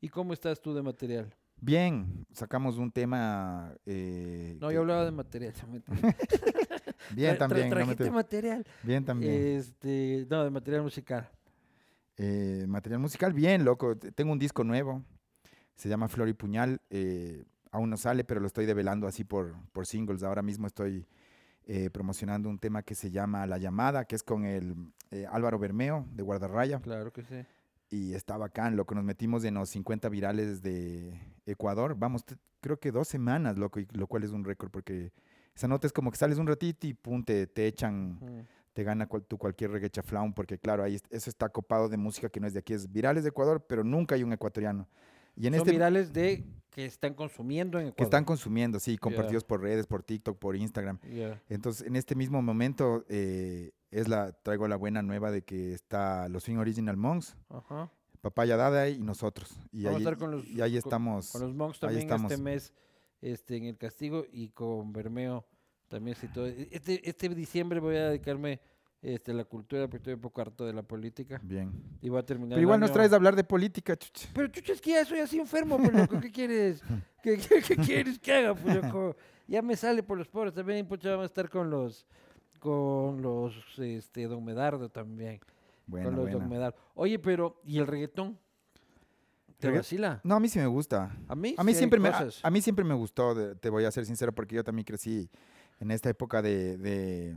¿Y cómo estás tú de material? Bien, sacamos un tema... eh, No, que- yo hablaba de material. no. Bien Tra- tra- también, no me trajiste te- material. bien también. Este, no, de material musical. Eh, material musical, bien, loco. Tengo un disco nuevo. Se llama Flor y Puñal. eh, aún no sale, pero lo estoy develando así por, por singles. Ahora mismo estoy eh, promocionando un tema que se llama La Llamada, que es con el eh, Álvaro Bermeo de Guardarraya. Claro que sí. Y está bacán, loco. Nos metimos en los 50 virales de, Ecuador, vamos, creo que dos semanas, loco, y lo cual es un récord porque esa nota es como que sales un ratito y pum, te, te echan, Ujú. Te gana cual- tu cualquier reggae chaflaun, porque claro, ahí es- eso está copado de música que no es de aquí, es virales de Ecuador, pero nunca hay un ecuatoriano. Y en Son este virales de que están consumiendo en Ecuador. que están consumiendo, sí, compartidos por redes, por TikTok, por Instagram. Entonces, en este mismo momento eh, es la traigo la buena nueva de que está los Swing Original Monks, Ajá. Papaya Dada y nosotros. Y Vamos a ahí, estar con los- y ahí con- estamos. Con los monks también este mes este, en el castigo y con Bermeo también. Sí, todo. Este, este diciembre voy a dedicarme este, a la cultura porque estoy un poco harto de la política Bien. y voy a terminar. Pero igual nos traes a hablar de política, chucha. Pero chucha, es que ya soy así enfermo, pues, loco. ¿Qué quieres? ¿Qué, qué- qué quieres que haga, pues, loco? Ya me sale por los poros. También, pucha, vamos a estar con los, con los, este, Don Medardo también. Buena, con los Don. Medardo. Oye, pero, ¿y el reggaetón? ¿Te vacila? No, a mí sí me gusta. A mí, A mí sí siempre me, a, a mí siempre me gustó, de- te voy a ser sincero, porque yo también crecí en esta época de, de-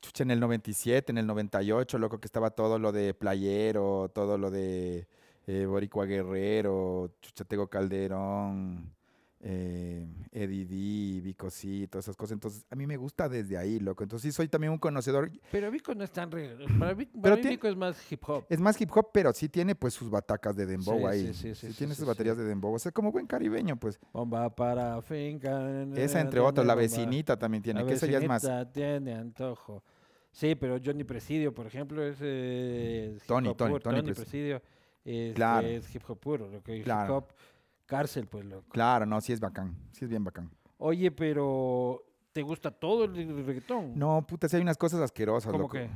chucha, en el 97, en el 98, loco, que estaba todo lo de Playero, todo lo de eh, Boricua Guerrero, Chuchatego Calderón, eh, Eddie D, Vico C, todas esas cosas. Entonces, a mí me gusta desde ahí, loco. Entonces, sí, soy también un conocedor. Pero Vico no es tan reggaetón. Para, Vic- para Pero mí tiene- Vico es más hip hop. Es más hip hop, pero sí tiene pues sus batacas de dembow Sí, ahí. sí, sí, sí, sí, tiene sí, sus sí. baterías de dembow. O sea, como buen caribeño, pues. Bomba para finca. Esa, entre otras, la vecinita también tiene, La que esa ya es más. tiene antojo. Sí, pero Johnny Presidio, por ejemplo, es, eh, Tony, Tony. Tony Tony Presi- Presidio es, Claro. es hip hop puro, lo que es Claro. hip hop cárcel, pues loco. Claro, no, sí es bacán. Sí es bien bacán. Oye, pero ¿te gusta todo el, reggaetón? No, puta, sí hay unas cosas asquerosas, ¿Cómo loco. que?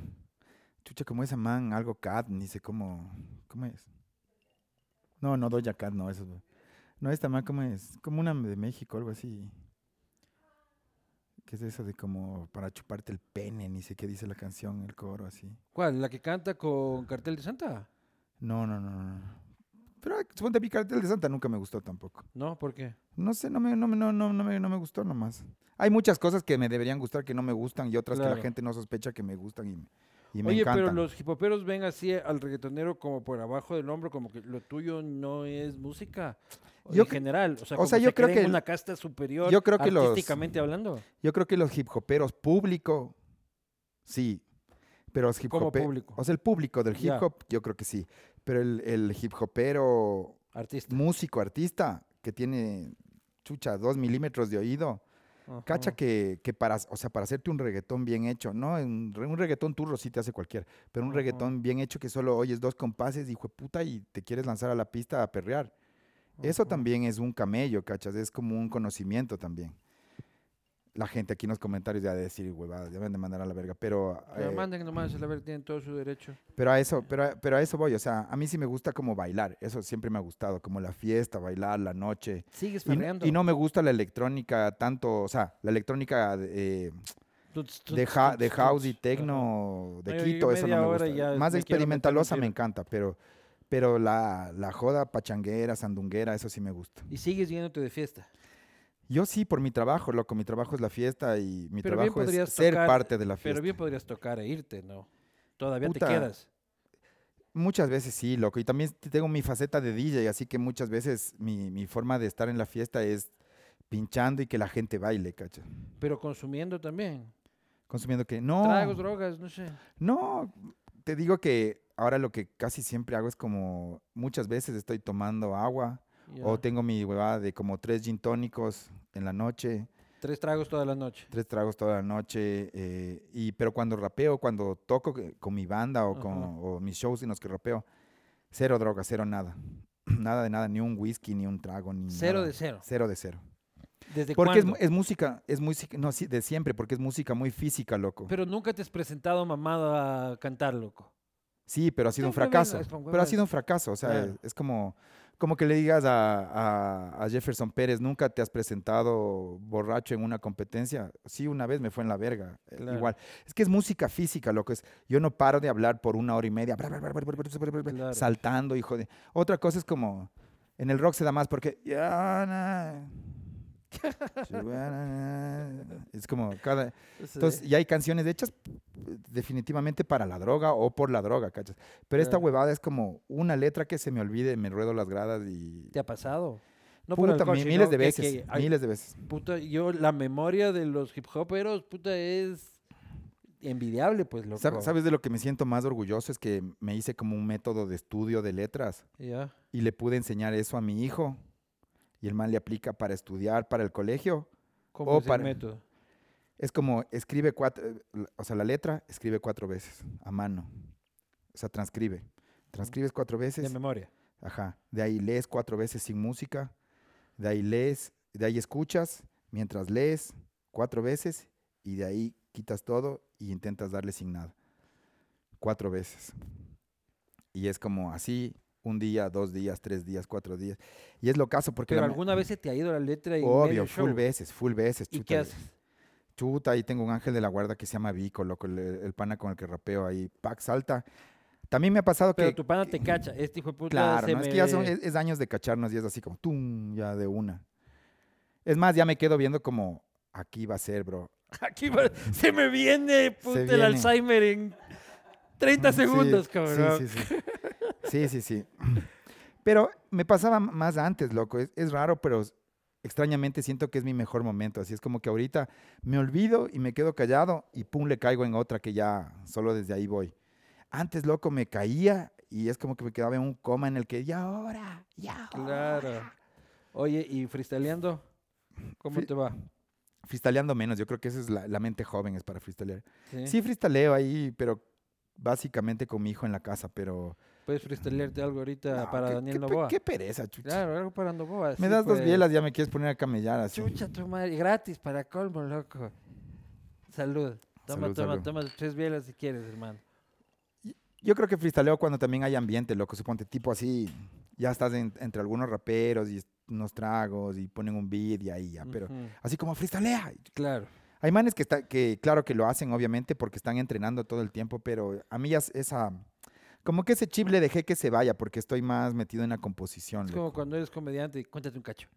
Chucha, como esa man, algo cat, ni sé cómo. ¿Cómo es? No, no, Doja Cat, no, eso. No, esta man, ¿cómo es? Como una de México, algo así. ¿Qué es eso de como para chuparte el pene? Ni sé qué dice la canción, el coro, así. ¿Cuál? ¿La que canta con Cartel de Santa? No, no, no, no. Pero ah, suponte mi cartel de Santa nunca me gustó tampoco. ¿No? ¿Por qué? No sé, no me, no, me- no, no, no me, no me gustó nomás. Hay muchas cosas que me deberían gustar que no me gustan y otras que la gente no sospecha que me gustan y, y me Oye, encantan. pero los hipoperos ven así al reggaetonero como por abajo del hombro, como que lo tuyo no es música. Yo en general, o sea, o sea, yo se creo que- una casta superior yo creo que los- artísticamente hablando. Yo creo que los hip hoperos público, sí. Pero los hip ¿Cómo hope- público? O sea, el público del hip hop, yo creo que sí. Pero el, el hip hopero, Artista. músico, artista, que tiene, chucha, dos milímetros de oído, Cacha que, que para, o sea, para hacerte un reggaetón bien hecho, ¿no? Un, un reggaetón turro sí te hace cualquier, pero un Ajá. reggaetón bien hecho que solo oyes dos compases, de puta, y te quieres lanzar a la pista a perrear. Eso también es un camello, ¿cachas? Es como un conocimiento también. La gente aquí en los comentarios ya de decir, huevadas, ya van de mandar a la verga, pero, Pero eh, manden nomás, a ver, tienen todo su derecho. pero a eso, pero, a- pero a eso voy, o sea, a mí sí me gusta como bailar, eso siempre me ha gustado, como la fiesta, bailar, la noche. Sigues Y, farreando. y no me gusta la electrónica tanto, o sea, la electrónica eh, de, ja- tuts, de house y techno de No, Quito, eso no me gusta. Más me experimentalosa me encanta, pero, pero la, la joda pachanguera, sandunguera, eso sí me gusta. Y sigues yéndote de fiesta. Yo sí, por mi trabajo, loco, mi trabajo es la fiesta y mi Pero trabajo es ser parte de la fiesta. Pero bien podrías tocar e irte, ¿no? Todavía Puta, te quedas. Muchas veces sí, loco, y también tengo mi faceta de DJ, así que muchas veces mi, mi forma de estar en la fiesta es pinchando y que la gente baile, cacha. Pero consumiendo también. Consumiendo que no. Tragos, drogas, no sé. No, te digo que ahora lo que casi siempre hago es como muchas veces estoy tomando agua o tengo mi huevada de como tres gin tónicos en la noche, Tres tragos toda la noche. tres tragos toda la noche, eh, y pero cuando rapeo, cuando toco que- con mi banda o con o mis shows en los que rapeo, cero droga, cero nada. Nada de nada, ni un whisky, ni un trago, ni Cero nada. de cero. Cero de cero. ¿Desde Porque es, cuándo? mu- es música, es música, no, sí, de siempre, porque es música muy física, loco. Pero nunca te has presentado mamado a cantar, loco. Sí, pero ha sido un fracaso. Pero ha sido un fracaso. O sea, es como, como que le digas a, Jefferson Pérez, nunca te has presentado borracho en una competencia. Sí, una vez me fue en la verga. Igual. Es que es música física, lo que es. Yo no paro de hablar por una hora y media, saltando, hijo de. Otra cosa es como. En el rock se da más porque. Ya, nah. Es como cada. Entonces, ya hay canciones hechas eh, definitivamente para la droga o por la droga, ¿cachas? Pero esta huevada es como una letra que se me olvide, me ruedo las gradas y... ¿Te ha pasado? No por Puta, sino miles de que- veces, que hay- miles de veces. Puta, yo, la memoria de los hip hoperos, puta, es envidiable, pues, loco. Sab- ¿Sabes de lo que me siento más orgulloso? Es que me hice como un método de estudio de letras y le pude enseñar eso a mi hijo. Y el man le aplica para estudiar, para el colegio. ¿Cómo O es el método? Es como escribe cuatro, o sea, la letra escribe cuatro veces a mano. O sea, transcribe. Transcribes cuatro De veces. memoria. Ajá. De ahí lees cuatro veces sin música. De ahí lees, de ahí escuchas mientras lees cuatro veces y de ahí quitas todo y intentas darle sin nada. Cuatro veces. Y es como así, un día, dos días, tres días, cuatro días. Y es lo caso porque... Pero la alguna vez se te ha ido la letra y Obvio, full veces, full veces. ¿Y chuta, qué haces? Chuta, ahí tengo un ángel de la guarda que se llama Vico, loco, el, el pana con el que rapeo ahí. Pac salta. También me ha pasado Pero que... tu pana te cacha. Este hijo de puta Claro, se no, es que ya son, es, es años de cacharnos y es así como, ¡tum! Ya de una. Es más, ya me quedo viendo como, aquí va a ser, bro. Aquí va- se me viene, puta, el viene. Alzheimer en 30 Sí, segundos, sí, cabrón. Sí, sí, sí. Sí, sí, sí. Pero me pasaba más antes, loco. Es, es raro, pero extrañamente siento que es mi mejor momento. Así es como que ahorita me olvido y me quedo callado y pum, le caigo en otra que ya solo desde ahí voy. Antes, loco, me caía y es como que me quedaba en un coma en el que, ya ahora, ya ahora". Claro. Oye, ¿y freestyleando? ¿Cómo Fri- te va? Freestyleando menos, yo creo que esa es la, la mente joven, es para freestylear. ¿Sí? Sí, freestyleo ahí, pero básicamente con mi hijo en la casa, pero... ¿Puedes freestylearte algo ahorita No, para qué- Daniel qué, Novoa? qué pereza, chucha. Claro, algo para Novoa. Me das dos pues. bielas, ya me quieres poner a camellar así. Chucha tu madre, gratis para colmo, loco. Salud. Toma, Salud, toma, salud. toma tres bielas si quieres, hermano. Yo creo que freestyleo cuando también hay ambiente, loco. Suponte, tipo así, ya estás en- entre algunos raperos y unos tragos y ponen un beat y ahí ya. Pero así como freestylea. Claro. Hay manes que, está, que, claro que lo hacen, obviamente, porque están entrenando todo el tiempo, pero a mí ya es- esa. Como que ese chip le dejé que se vaya porque estoy más metido en la composición. Es loco. como cuando eres comediante y cuéntate un cacho.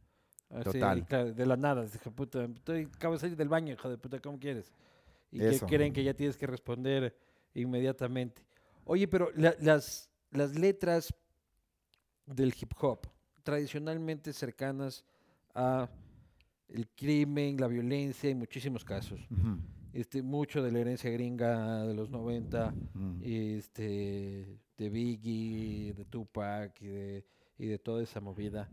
Así, Total. claro, de la nada, hijo de puta. Estoy, acabo de salir del baño, hijo de puta, ¿cómo quieres? Y que creen que ya tienes que responder inmediatamente. Oye, pero la- las, las letras del hip hop, tradicionalmente cercanas a el crimen, la violencia, en muchísimos casos. Ujú, Este, mucho de la herencia gringa de los 90, ujú. este, de Biggie, de Tupac y de, y de toda esa movida,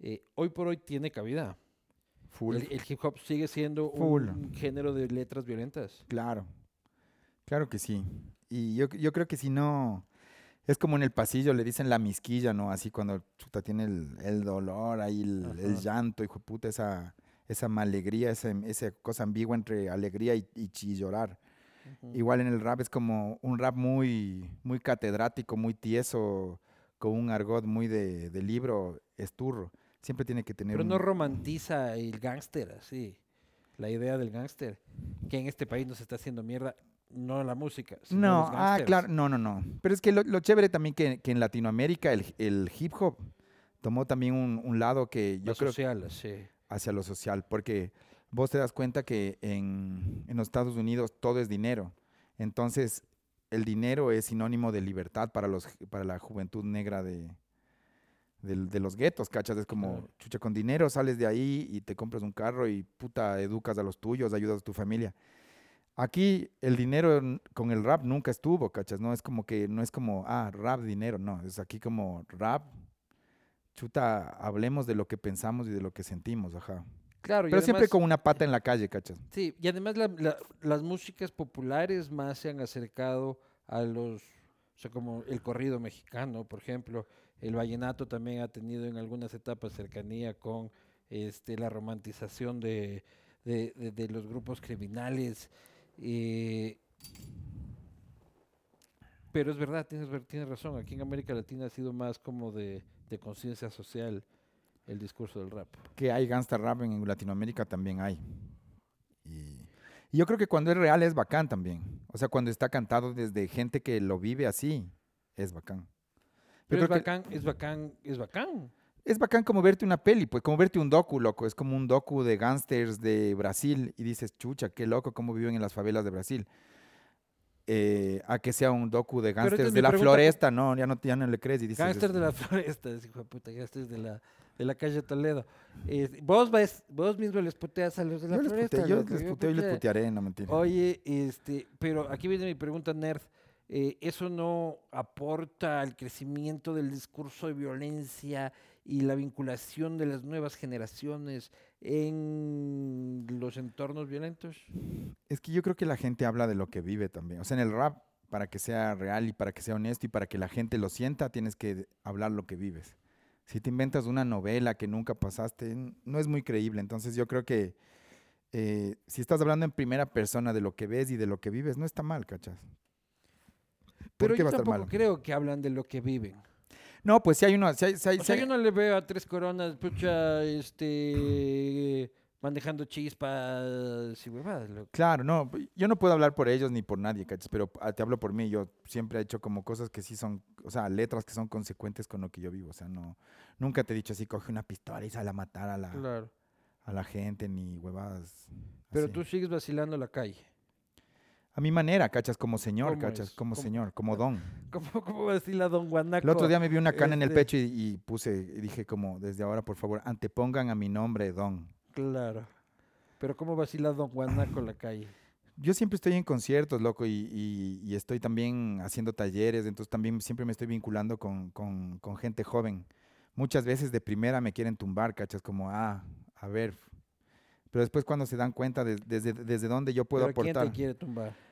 eh, hoy por hoy tiene cabida. Full. El, el hip hop sigue siendo Full. un género de letras violentas. Claro, claro que sí. Y yo, yo creo que si no, es como en el pasillo, le dicen la misquilla, ¿no? Así cuando chuta, tiene el, el dolor, ahí el, el llanto, hijo de puta, esa, esa malegría, esa, esa cosa ambigua entre alegría y, y llorar. Igual en el rap es como un rap muy, muy catedrático, muy tieso, con un argot muy de, de libro, esturro. Siempre tiene que tener Pero un... no romantiza el gángster, así. La idea del gángster, que en este país nos está haciendo mierda, no la música. sino No, los ah, claro, no, no, no. Pero es que lo, lo chévere también que, que en Latinoamérica el, el hip hop tomó también un, un lado que yo Lo creo social, sí. Hacia lo social, porque vos te das cuenta que en, en los Estados Unidos todo es dinero. Entonces, el dinero es sinónimo de libertad para, los, para la juventud negra de, de los guetos, ¿cachas? Es como, chucha, con dinero sales de ahí y te compras un carro y puta, educas a los tuyos, ayudas a tu familia. Aquí el dinero con el rap nunca estuvo, ¿cachas? No es como que, no es como, ah, rap, dinero, no, es aquí como rap, chuta, hablemos de lo que pensamos y de lo que sentimos, ajá. Claro, Pero siempre con una pata en la calle, ¿cachas? Sí, y además la- la- las músicas populares más se han acercado a los, o sea, como el corrido mexicano, por ejemplo, el vallenato también ha tenido en algunas etapas cercanía con este, la romantización de, de- de- de los grupos criminales. eh, pero es verdad, tienes, ver- tienes razón, aquí en América Latina ha sido más como de, de conciencia social el discurso del rap. Que hay gangsta rap en Latinoamérica también hay. Y, y yo creo que cuando es real es bacán también. O sea, cuando está cantado desde gente que lo vive así, es bacán. Pero es creo que- bacán, es bacán, es bacán. es bacán como verte una peli, pues como verte un docu, loco. Es como un docu de gángsters de Brasil y dices, chucha, qué loco cómo viven en las favelas de Brasil. Eh, a que sea un docu de gángsters es de la floresta, no, ya no, ya no le crees y dices... Gángster es- de la floresta, hijo de puta, gángster de la, de la calle Toledo. Eh, vos, ves, vos mismo les puteas a los de la Yo les floresta. puteo, yo les puteo y les putea- putearé, no mentira. Oye, este, pero aquí viene mi pregunta, nerd. Eh, ¿Eso no aporta al crecimiento del discurso de violencia y la vinculación de las nuevas generaciones en los entornos violentos? Es que yo creo que la gente habla de lo que vive también. O sea, en el rap, para que sea real y para que sea honesto y para que la gente lo sienta, tienes que hablar lo que vives. Si te inventas una novela que nunca pasaste, no es muy creíble. Entonces yo creo que eh, si estás hablando en primera persona de lo que ves y de lo que vives, no está mal, ¿cachas? ¿Por Pero yo tampoco creo que hablan de lo que viven. No, pues si hay uno, si hay, si hay- O si sea, hay- yo no le veo a tres coronas, pucha, este, manejando chispas y huevadas, loco. Claro, no, yo no puedo hablar por ellos ni por nadie, ¿cachas? Pero te hablo por mí, yo siempre he hecho como cosas que sí son, o sea, letras que son consecuentes con lo que yo vivo, o sea, no, nunca te he dicho así, coge una pistola y sale a matar a la, Claro. a la gente, ni huevadas. Pero así. tú sigues vacilando la calle. A mi manera, ¿cachas? Como señor, ¿Cómo ¿cachas? es? Como señor, como don. ¿Cómo, cómo vacila Don Guanaco? El otro día me vi una cana en el este- pecho y, y puse, y dije como, desde ahora, por favor, antepongan a mi nombre, don. Claro. Pero ¿cómo vacila Don Guanaco la calle? Yo siempre estoy en conciertos, loco, y, y- y estoy también haciendo talleres, entonces también siempre me estoy vinculando con, con- con gente joven. Muchas veces de primera me quieren tumbar, ¿cachas? Como, ah, a ver. Pero después cuando se dan cuenta de- desde, desde dónde yo puedo ¿Pero quién aportar. te quiere tumbar?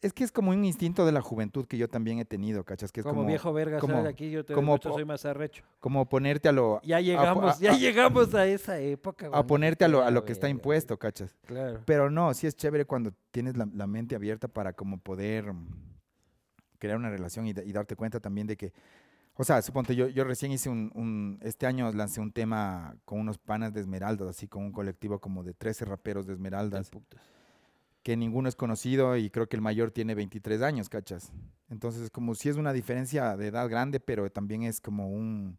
Es que es como un instinto de la juventud que yo también he tenido, ¿cachas? Que es como, como, viejo verga, como- de aquí, yo te como soy más arrecho. como ponerte a lo, Ya a- llegamos, ya a- llegamos a esa época. a Guanaco, ponerte a lo, a ya, lo que está impuesto, ¿cachas? Claro. Pero no, sí es chévere cuando tienes la, la mente abierta para como poder mm, crear una relación y, da- y darte cuenta también de que, o sea, suponte, yo, yo recién hice un, un- este año lancé un tema con unos panas de Esmeraldas, así con un colectivo como de 13 raperos de Esmeraldas, putas. Que ninguno es conocido y creo que el mayor tiene 23 años, ¿cachas? Entonces, como si es una diferencia de edad grande, pero también es como un...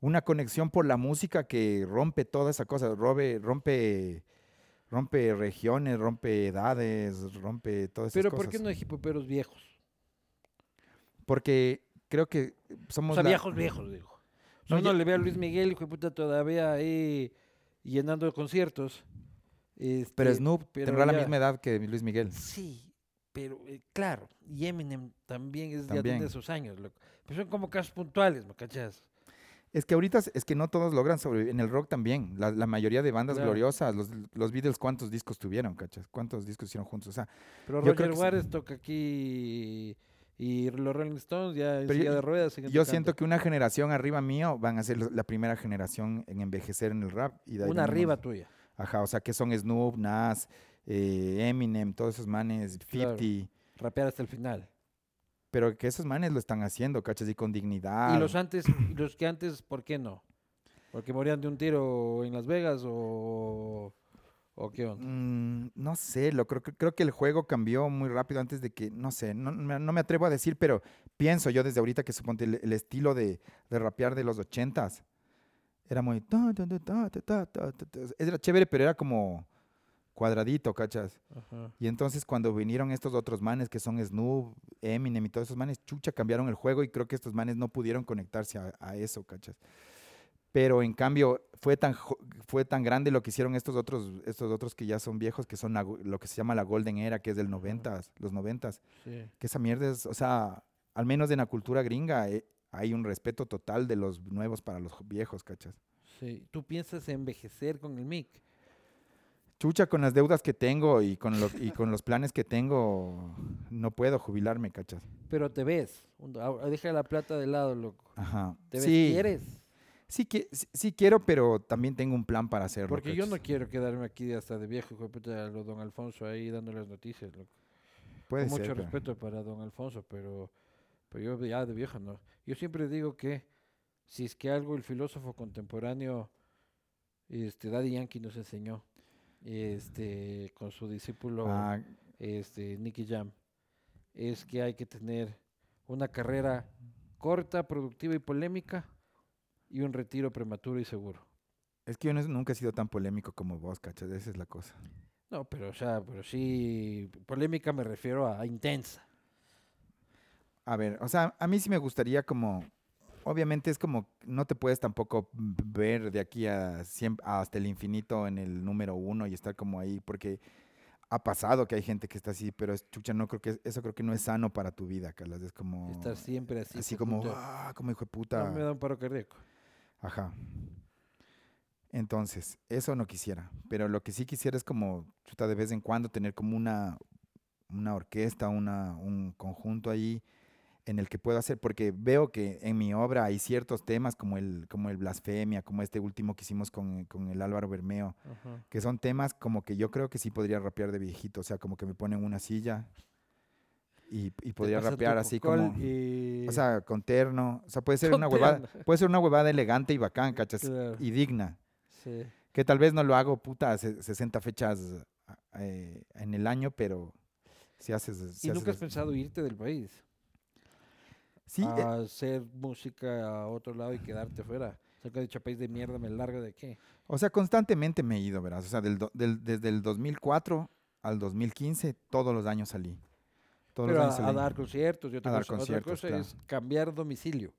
Una conexión por la música que rompe toda esa cosa, robe, rompe rompe regiones, rompe edades, rompe todas esas Pero cosas. ¿por qué no hay hipoperos viejos? Porque creo que O somos sea, la- viejos, viejos, digo. No, ya- le ve a Luis Miguel, hijo de puta, todavía ahí llenando conciertos. Pero este, Snoop pero tendrá la misma edad que Luis Miguel. Sí, pero eh, claro, y Eminem también es ya de esos años, loco. Pero son como casos puntuales, ¿me cachas? Es que ahorita es- que no todos logran sobrevivir. En el rock también. La, la mayoría de bandas Claro. gloriosas, los, los Beatles, ¿cuántos discos tuvieron, cachas? ¿Cuántos discos hicieron juntos? O sea, Pero Yo Roger sí. Waters toca aquí y los Rolling Stones ya en silla de ruedas. yo tocando. siento que una generación arriba mío van a ser la primera generación en envejecer en el rap. Y de ahí Una arriba tuya. Ajá, o sea, que son Snoop, Nas, eh, Eminem, todos esos manes, 50. Claro. Rapear hasta el final. Pero que esos manes lo están haciendo, cachas, y con dignidad. Y los antes, los que antes, ¿por qué no? ¿Porque morían de un tiro en Las Vegas o, o qué onda? Mm, no sé, lo creo, creo que el juego cambió muy rápido antes de que, no sé, no, no me atrevo a decir, pero pienso yo desde ahorita que suponte el, el estilo de, de rapear de los ochentas era muy... Era chévere, pero era como cuadradito, ¿cachas? Ajá. Y entonces cuando vinieron estos otros manes que son Snoop, Eminem y todos esos manes, chucha, cambiaron el juego y creo que estos manes no pudieron conectarse a, a eso, ¿cachas? Pero en cambio fue tan, fue tan grande lo que hicieron estos otros, estos otros que ya son viejos, que son la, lo que se llama la Golden Era, que es del 90, los 90, sí. que esa mierda es, o sea, al menos en la cultura gringa, eh, hay un respeto total de los nuevos para los viejos, ¿cachas? Sí. ¿Tú piensas envejecer con el mic? Chucha, con las deudas que tengo y con, lo- y con los planes que tengo, no puedo jubilarme, ¿cachas? Pero te ves. Deja la plata de lado, loco. Ajá. ¿Te ves? sí, ¿Quieres? Sí, que, sí, sí quiero, pero también tengo un plan para hacerlo. Porque yo no ¿cachas? quiero quedarme aquí hasta de viejo, puta, lo don Alfonso ahí dando las noticias, loco. Puede Con ser, mucho pero- respeto para don Alfonso, pero, pero yo ya de viejo no. Yo siempre digo que si es que algo el filósofo contemporáneo, este, Daddy Yankee nos enseñó, este, con su discípulo, Ah, este, Nicky Jam, es que hay que tener una carrera corta, productiva y polémica y un retiro prematuro y seguro. es que yo no- nunca he sido tan polémico como vos, ¿cachas? Esa es la cosa. No, pero o sea, pero sí, polémica me refiero a intensa. A ver, o sea, a mí sí me gustaría como, obviamente es como, no te puedes tampoco ver de aquí a siempre, hasta el infinito en el número uno y estar como ahí, porque ha pasado que hay gente que está así, pero es chucha, no creo que eso creo que no es sano para tu vida, Carlos. Es como Estar siempre así. así como, ah, como hijo de No, puta. me da un paro cardíaco. Ajá. Entonces, eso no quisiera. Pero lo que sí quisiera es como, chuta, de vez en cuando tener como una, una orquesta, una, un conjunto ahí en el que puedo hacer, porque veo que en mi obra hay ciertos temas como el, como el blasfemia, como este último que hicimos con, con el Álvaro Bermeo, que son temas como que yo creo que sí podría rapear de viejito, o sea, como que me ponen una silla y, podría rapear así como... y- O sea, con terno. O sea, puede ser Con una huevada, terno. puede ser una huevada elegante y bacán, ¿cachas? Claro. Y digna. sí. Que tal vez no lo hago, puta, se- 60 fechas eh, en el año, pero si haces... si ¿Y nunca has pensado irte del país? Sí, eh, a hacer música a otro lado y quedarte fuera. O sea, que dicho, país de mierda, me largo de aquí. o sea, constantemente me he ido, verás. O sea, del desde el 2004 al 2015, todos los años salí. Todos Pero los a, años a salí. dar conciertos y otra A dar cosa. Otra conciertos, cosa claro. es cambiar domicilio.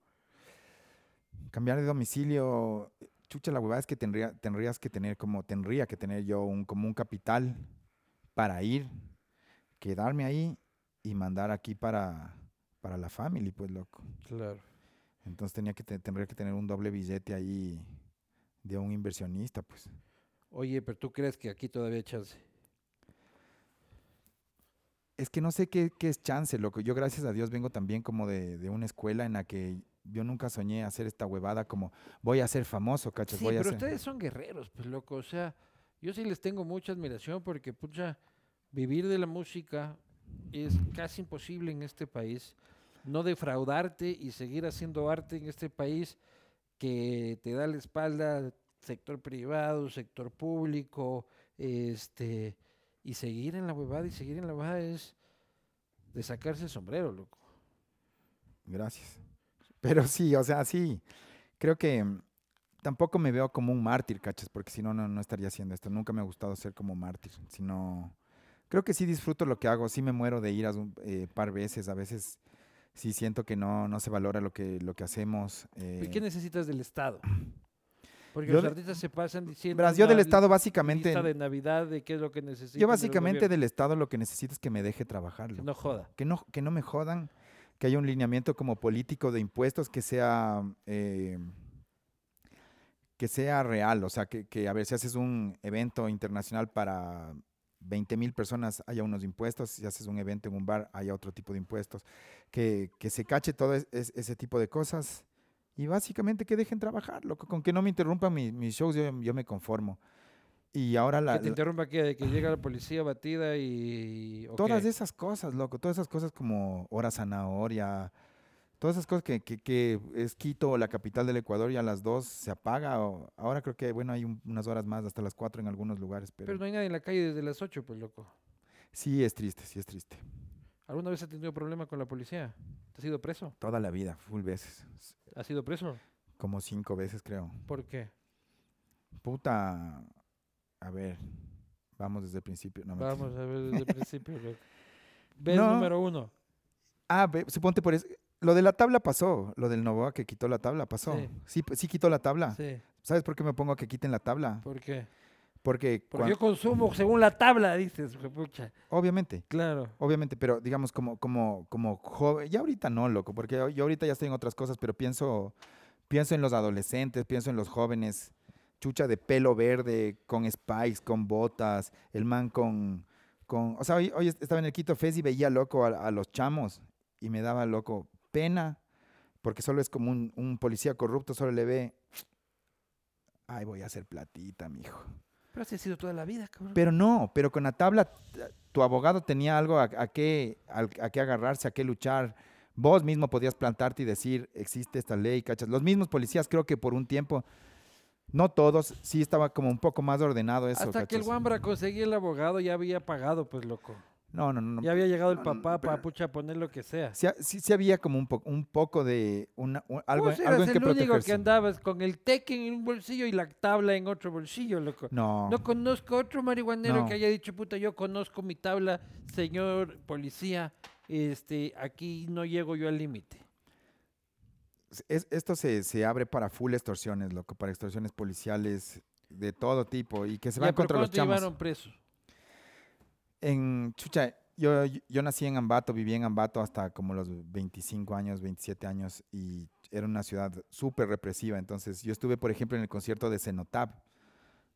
Cambiar de domicilio, chucha, la huevada es que tendría, tendrías que tener como, tendría que tener yo un, como un capital para ir, quedarme ahí y mandar aquí para, para la family, pues loco. Claro. Entonces tenía que te- tendría que tener un doble billete ahí de un inversionista, pues. Oye, pero tú crees que aquí todavía hay chance. Es que no sé qué, qué es chance, loco. Yo, gracias a Dios, vengo también como de, de una escuela en la que yo nunca soñé hacer esta huevada como voy a ser famoso, ¿cachas? Sí, voy a pero ser... ustedes son guerreros, pues loco. O sea, yo sí les tengo mucha admiración porque, pucha, vivir de la música es casi imposible en este país. No defraudarte y seguir haciendo arte en este país que te da la espalda sector privado, sector público, este, y seguir en la huevada y seguir en la huevada es de sacarse el sombrero, loco. Gracias. Pero sí, o sea, sí. Creo que tampoco me veo como un mártir, ¿cachas? Porque si no, no, no estaría haciendo esto. Nunca me ha gustado ser como mártir, sino... Creo que sí disfruto lo que hago, sí me muero de ir a un eh, par veces, a veces sí siento que no, no se valora lo que, lo que hacemos. ¿Y qué eh, necesitas del Estado? Porque yo los artistas se pasan diciendo verás, yo del Estado básicamente... lista de Navidad de qué es lo que necesitan. Yo básicamente del Estado lo que necesito es que me deje trabajar. Que no joda. que no, que no me jodan, que haya un lineamiento como político de impuestos que sea, eh, que sea real, o sea, que, que a ver si haces un evento internacional para 20 mil personas, haya unos impuestos, si haces un evento en un bar, haya otro tipo de impuestos, que, que se cache todo es- es- ese tipo de cosas y básicamente que dejen trabajar, loco, con que no me interrumpan mi- mis shows, yo, yo me conformo. Y ahora la, que te interrumpa que, de que llega la policía batida y... ¿o Todas esas cosas, loco, todas esas cosas como hora zanahoria, todas esas cosas que, que, que es Quito, la capital del Ecuador, y a las 2 se apaga. o- ahora creo que, bueno, hay un- unas horas más, hasta las 4 en algunos lugares, pero, Pero no hay nadie en la calle desde las 8, pues loco. sí es triste, sí es triste. ¿Alguna vez has tenido problema con la policía? ¿Te has sido preso? Toda la vida, full veces, ¿Has sido preso? como cinco veces creo. ¿Por qué? Puta, a ver, vamos desde el principio. No. Vamos a ver desde el principio. loco. Ves No. número uno. Ah, ve, suponte por eso. Lo de la tabla pasó, lo del Novoa que quitó la tabla pasó. Sí. Sí, sí quitó la tabla. Sí. ¿Sabes por qué me pongo a que quiten la tabla? ¿Por qué? Porque, Porque cuan- yo consumo según la tabla, dices. pucha. obviamente, Claro. obviamente, pero digamos como, como, como joven, ya ahorita no, loco, porque yo, yo ahorita ya estoy en otras cosas, pero pienso, pienso en los adolescentes, pienso en los jóvenes, chucha de pelo verde, con spikes, con botas, el man con, con o sea, hoy, hoy estaba en el Quito Fest y veía loco a, a los chamos y me daba loco pena, porque solo es como un, un policía corrupto, solo le ve, ay, voy a hacer platita, mijo. Pero así ha sido toda la vida, cabrón. Pero no, pero con la tabla tu abogado tenía algo a, a qué, a qué agarrarse, a qué luchar. Vos mismo podías plantarte y decir, existe esta ley, ¿cachas? Los mismos policías creo que por un tiempo, no todos, sí estaba como un poco más ordenado eso, Hasta que el. Wambra conseguía el abogado ya había pagado, pues loco. No, no, no. Ya había llegado el no, papá para pucha poner lo que sea. Sí, sí, sí había como un, po- un poco de una, un- algo, Vos algo eras en que el único que protegerse. andabas con el tequen en un bolsillo y la tabla en otro bolsillo, loco. No, No conozco otro marihuanero No. que haya dicho, puta, yo conozco mi tabla, señor policía, este, aquí no llego yo al límite. es- esto se, se abre para full extorsiones, loco, para extorsiones policiales de todo tipo y que se van contra los ¿cuándo te chamos. llevaron preso? En Chucha, yo, yo nací en Ambato, viví en Ambato hasta como los 25 años, 27 años y era una ciudad súper represiva. Entonces yo estuve, por ejemplo, en el concierto de Cenotab,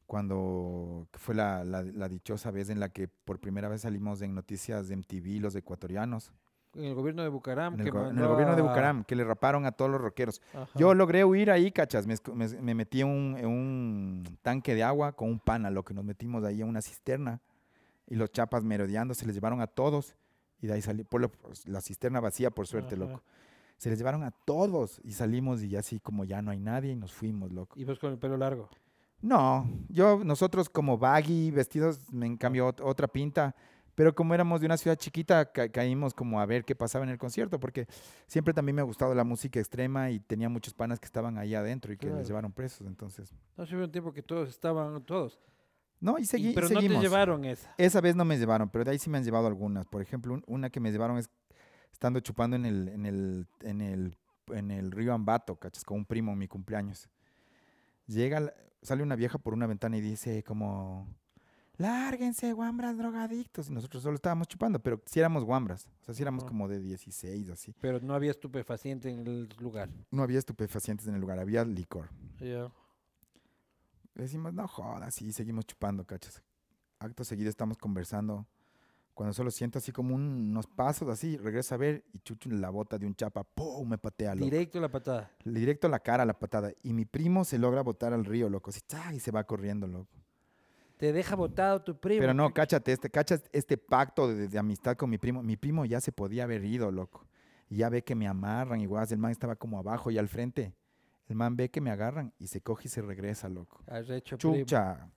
cuando fue la, la- la dichosa vez en la que por primera vez salimos en noticias de MTV, los ecuatorianos, En el gobierno de Bucaram. en el, que go- en el mandó gobierno de Bucaram, que le raparon a todos los rockeros. Ajá. Yo logré huir ahí, cachas. Me, esco- me- me metí en un, en un tanque de agua con un pana, lo que nos metimos ahí en una cisterna. Y los chapas merodeando, se les llevaron a todos. Y de ahí salí, por pues, la cisterna vacía, por suerte, Ajá. loco. Se les llevaron a todos. Y salimos y así como ya no hay nadie y nos fuimos, loco. Y vos con el pelo largo. No, yo, nosotros como baggy, vestidos, me en cambio ot- otra pinta. Pero como éramos de una ciudad chiquita, ca- caímos como a ver qué pasaba en el concierto, porque siempre también me ha gustado la música extrema y tenía muchos panas que estaban ahí adentro y que Claro. les llevaron presos, entonces. No se hubo un tiempo que todos estaban, todos. No, y, Y- segui- pero seguimos. no te llevaron esa. Esa vez no me llevaron, pero de ahí sí me han llevado algunas. Por ejemplo, un- una que me llevaron es estando chupando en el, en el, en el, en el río Ambato, ¿cachas? Con un primo en mi cumpleaños. Llega, sale una vieja por una ventana y dice como, lárguense, guambras drogadictos. Y nosotros solo estábamos chupando, pero sí éramos guambras. O sea, sí éramos como de 16, así. Pero no había estupefaciente en el lugar. No había estupefacientes en el lugar, había licor. Decimos, no jodas, sí, seguimos chupando, cachas. Acto seguido estamos conversando. Cuando solo siento así como un- unos pasos así, regreso a ver y chucho la bota de un chapa, ¡pum! Me patea, loco. Directo la patada. Directo a la cara la patada. Y mi primo se logra botar al río, loco. Así, y se va corriendo, loco. Te deja botado tu primo. Pero no, cáchate, este, cachas este pacto de, de amistad con mi primo. Mi primo ya se podía haber ido, loco. Y ya ve que me amarran, igual el man estaba como abajo y al frente. El man ve que me agarran y se coge y se regresa, loco. Arrecho primo. Chucha.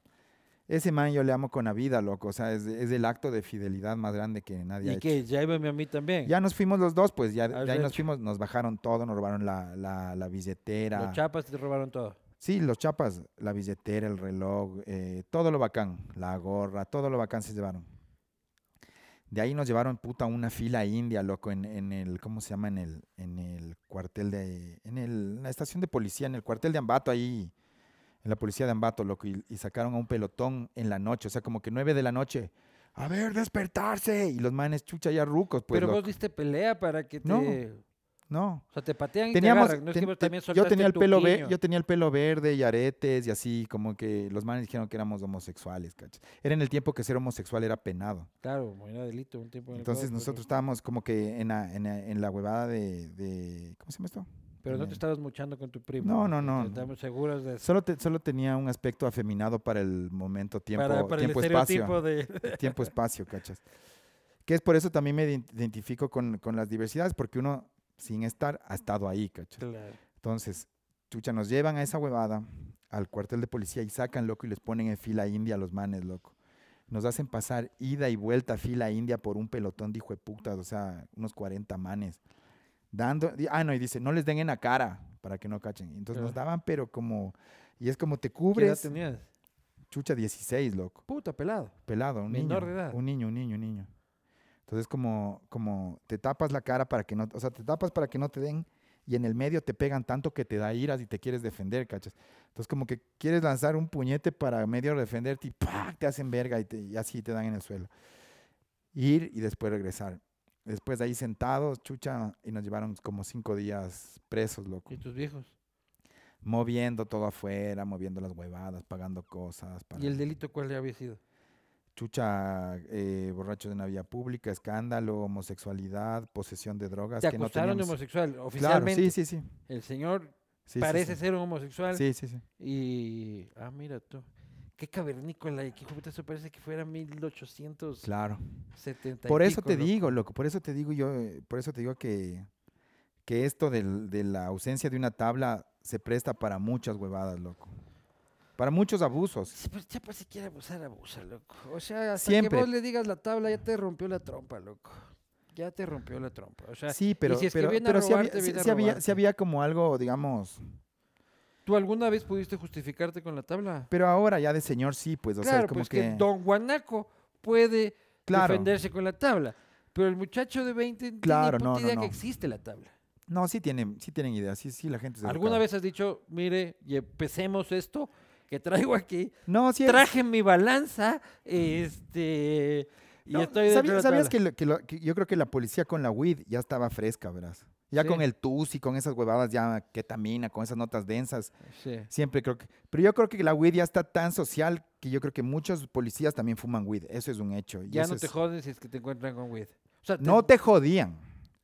Ese man yo le amo con la vida, loco. O sea, es, es el acto de fidelidad más grande que nadie ha ¿Y hecho. qué? Llévame a mí también. Ya nos fuimos los dos, pues. Ya, de ahí nos fuimos, nos bajaron todo, nos robaron la, la, la billetera. Los chapas te robaron todo. Sí, los chapas, la billetera, el reloj, eh, todo lo bacán, la gorra, todo lo bacán se llevaron. De ahí nos llevaron puta una fila india, loco, en, en el, ¿cómo se llama? En el, en el cuartel de, en el, en la estación de policía, en el cuartel de Ambato, ahí, en la policía de Ambato, loco, y, y sacaron a un pelotón en la noche, o sea, como que nueve de la noche, a ver, despertarse, y los manes chucha ya rucos, pues, Pero vos diste pelea para que te... No. No, O sea, te patean y Teníamos, te agarran. No es que te- yo tenía el pelo ve- quiño. yo tenía el pelo verde y aretes y así como que los manes dijeron que éramos homosexuales, ¿cachai? Era en el tiempo que ser homosexual era penado. Claro, era delito un tiempo en el Entonces Ecuador, pero- nosotros estábamos como que en la, en la, en la huevada de, de- ¿cómo se llama esto? Pero no te el- estabas muchando con tu primo. No, no, no. Estamos seguros de eso. Solo, te- solo tenía un aspecto afeminado para el momento, tiempo, para, para tiempo el espacio. de... tiempo, espacio, ¿cachas? Que es por eso también me ident- identifico con, con las diversidades, porque uno, sin estar, ha estado ahí. Claro. Entonces, chucha, nos llevan a esa huevada, al cuartel de policía y sacan, loco, y les ponen en fila india a los manes, loco. Nos hacen pasar ida y vuelta fila india por un pelotón de hijo de putas, o sea, unos 40 manes. Dando, ah, no, y dice, no les den en la cara para que no cachen. Entonces nos daban, pero como, y es como te ¿Qué edad cubres, tenías? chucha, 16, loco Puta, pelado. pelado, un Menor niño, de edad. un niño, un niño, un niño. Entonces como, como te tapas la cara para que no, o sea, te tapas para que no te den y en el medio te pegan tanto que te da iras y te quieres defender, ¿cachas? Entonces como que quieres lanzar un puñete para medio defenderte y te hacen verga y, te- y así te dan en el suelo. Ir y después regresar. Después de ahí sentados, chucha, y nos llevaron como cinco días presos, loco. ¿Y tus viejos? Moviendo todo afuera, moviendo las huevadas, pagando cosas. para- ¿Y el delito cuál había sido? Chucha, eh, borrachos en la vía pública, escándalo, homosexualidad, posesión de drogas. Te que no acusaron de teníamos- homosexual. Claro, Oficialmente. sí, sí, sí. El señor sí, parece sí. ser un homosexual. Sí, sí, sí. Y... Ah, mira tú. Qué cavernícola. y Qué de eso parece que fuera 1870 Claro. y Por eso pico, te loco. digo, loco, por eso te digo yo, eh, por eso te digo que, que esto del- de la ausencia de una tabla se presta para muchas huevadas, loco. Para muchos abusos. Sí, pero ya pues si quiere abusar, abusa, loco. O sea, hasta Siempre. que vos le digas la tabla, ya te rompió la trompa, loco. Ya te rompió la trompa. O sea, Sí, pero, si pero, pero había, robarte, sí- viene a sí había, robarte. había como algo, digamos, ¿tú alguna vez pudiste justificarte con la tabla? pero ahora ya de señor sí, pues, o claro, sea, como pues que, que Don Guanaco puede claro, defenderse con la tabla. Pero el muchacho de 20 no Claro, tiene no, idea no. que existe la tabla. no, sí tienen, sí tienen ideas, sí, sí, la gente es ¿Alguna educada. vez has dicho, mire, y empecemos esto que traigo aquí? No, sí, es- Traje mi balanza, este... Y no, estoy ¿sabías, sabías que, lo- que lo- que yo creo que la policía con la weed ya estaba fresca, verás? Ya Sí. con el TUS y con esas huevadas ya ketamina, con esas notas densas, Sí. siempre creo que... Pero yo creo que la weed ya está tan social que yo creo que muchos policías también fuman weed, eso es un hecho. y Ya no te es- joden si es que te encuentran con weed. O sea, No te jodían.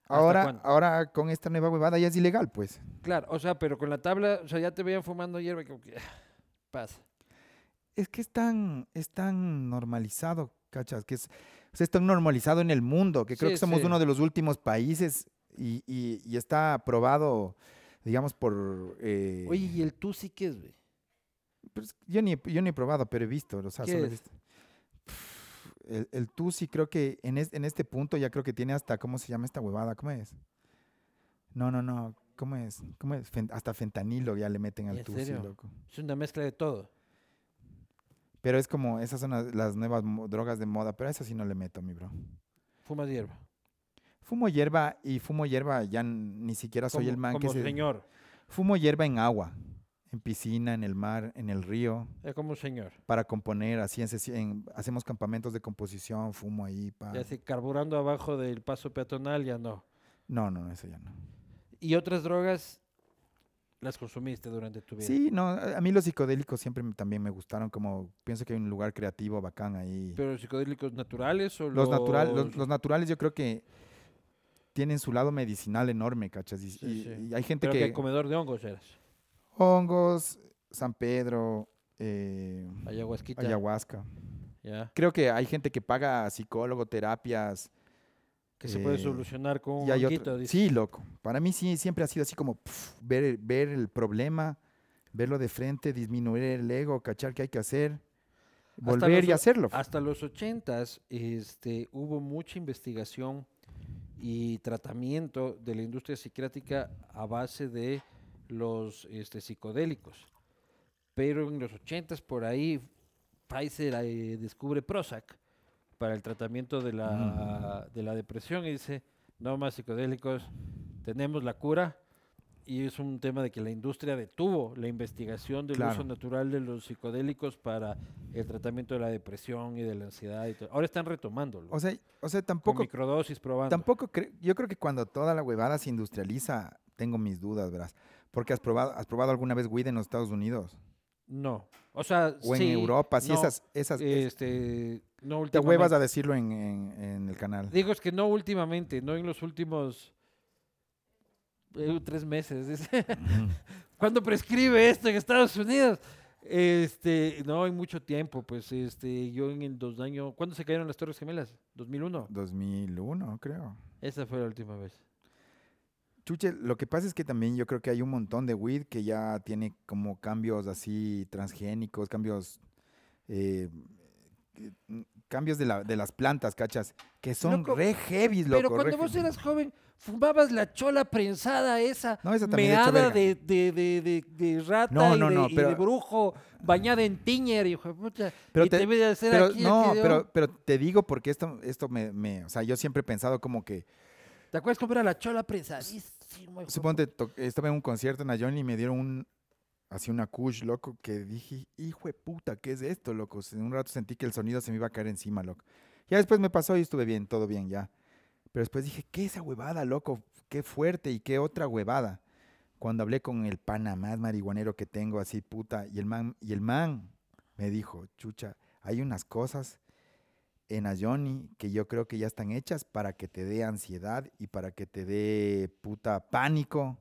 ¿Hasta Ahora, ahora con esta nueva huevada ya es ilegal, pues. Claro, o sea, pero con la tabla, o sea, ya te veían fumando hierba que... Pasa. Es que es tan, es tan normalizado, ¿cachas? Que es, o sea, es tan normalizado en el mundo que creo Sí, que somos sí. uno de los últimos países y, y- y está aprobado, digamos, por... eh, Oye, ¿y el tú sí qué es, güey? pues, yo, ni, yo ni he probado, pero he visto, o sea, ¿Qué solo he es? visto. Pff, El, el Tusi creo que en, es- en este punto ya creo que tiene hasta, ¿cómo se llama esta huevada? ¿Cómo es? No, no, no, ¿cómo es? ¿Cómo es? Hasta fentanilo ya le meten al ¿En Tusi, loco. Es una mezcla de todo. Pero es como, esas son las, las nuevas drogas de moda, pero a esas sí no le meto, mi bro. Fumas hierba. Fumo hierba y fumo hierba, ya ni siquiera soy como, el man que como se... señor. Fumo hierba en agua, en piscina, en el mar, en el río, Es como un señor. para componer, así en, hacemos campamentos de composición, fumo ahí, pa... Ya se carburando abajo del paso peatonal, ya no. No, no, eso ya no. ¿Y otras drogas las consumiste durante tu vida? Sí, no, a mí los psicodélicos siempre me- también me gustaron, como pienso que hay un lugar creativo bacán ahí. ¿Pero psicodélicos naturales o los, natural, los, los- los naturales yo creo que tienen su lado medicinal enorme, ¿cachas? Y, Sí, y- sí. y hay gente Pero que... que comedor de hongos eras. Hongos, San Pedro, eh, Ayahuasquita. ayahuasca. Ya. Creo que hay gente que paga psicólogo, terapias. Que se puede eh, solucionar con un dices. Sí, loco. Para mí sí, siempre ha sido así como ver, el- ver el problema, verlo de frente, disminuir el ego, cachar qué hay que hacer, volver los y hacerlo. Hasta los ochentas este, hubo mucha investigación y tratamiento de la industria psiquiátrica a base de los este, psicodélicos. Pero en los ochentas por ahí Pfizer eh, descubre Prozac para el tratamiento de la, de la depresión y dice, no más psicodélicos, tenemos la cura. Y es un tema de que la industria detuvo la investigación del uso natural de los psicodélicos para el tratamiento de la depresión y de la ansiedad. Y todo. Ahora están retomándolo. O sea, o sea con tampoco, microdosis probando. tampoco cre- yo creo que cuando toda la huevada se industrializa, tengo mis dudas, verás. Porque has probado, has probado alguna vez weed en los Estados Unidos No. O sea, o en sí, Europa, sí, no, esas, esas, es- Este, no te huevas a decirlo en, en- en el canal. Digo, es que no últimamente, no en los últimos eh, tres meses. dice. ¿Cuándo prescribe esto en Estados Unidos? Este, no, en mucho tiempo, pues, este, yo en el dos años, ¿cuándo se cayeron las Torres Gemelas? ¿2001? 2001, creo. Esa fue la última vez. Chuche, lo que pasa es que también yo creo que hay un montón de weed que ya tiene como cambios así transgénicos, cambios eh, cambios de, la, de las plantas, ¿cachas? Que son Loco, re heavy, loco. Pero cuando vos heavy. eras joven, fumabas la chola prensada esa, No, esa meada de, de, de, de, de rata No, y, no, de, y brujo, bañada en tiñer, hijo de puta. Pero y te- te, voy a hacer Pero aquí, no, aquí, pero, pero te digo porque esto, esto me, me- o sea, yo siempre he pensado como que, ¿Te acuerdas cómo era la chola prensadísima? suponte, to- estaba en un concierto en Ayoni y me dieron un, así una kush, loco, que dije, hijo de puta, ¿qué es esto, loco? En un rato sentí que el sonido se me iba a caer encima, loco. Ya después me pasó y estuve bien, todo bien, ya. Pero después dije, ¿qué esa huevada, loco? Qué fuerte y qué otra huevada. Cuando hablé con el pana más marihuanero que tengo, así, puta, y el man, y el man me dijo, chucha, hay unas cosas en Ayoni que yo creo que ya están hechas para que te dé ansiedad y para que te dé puta pánico.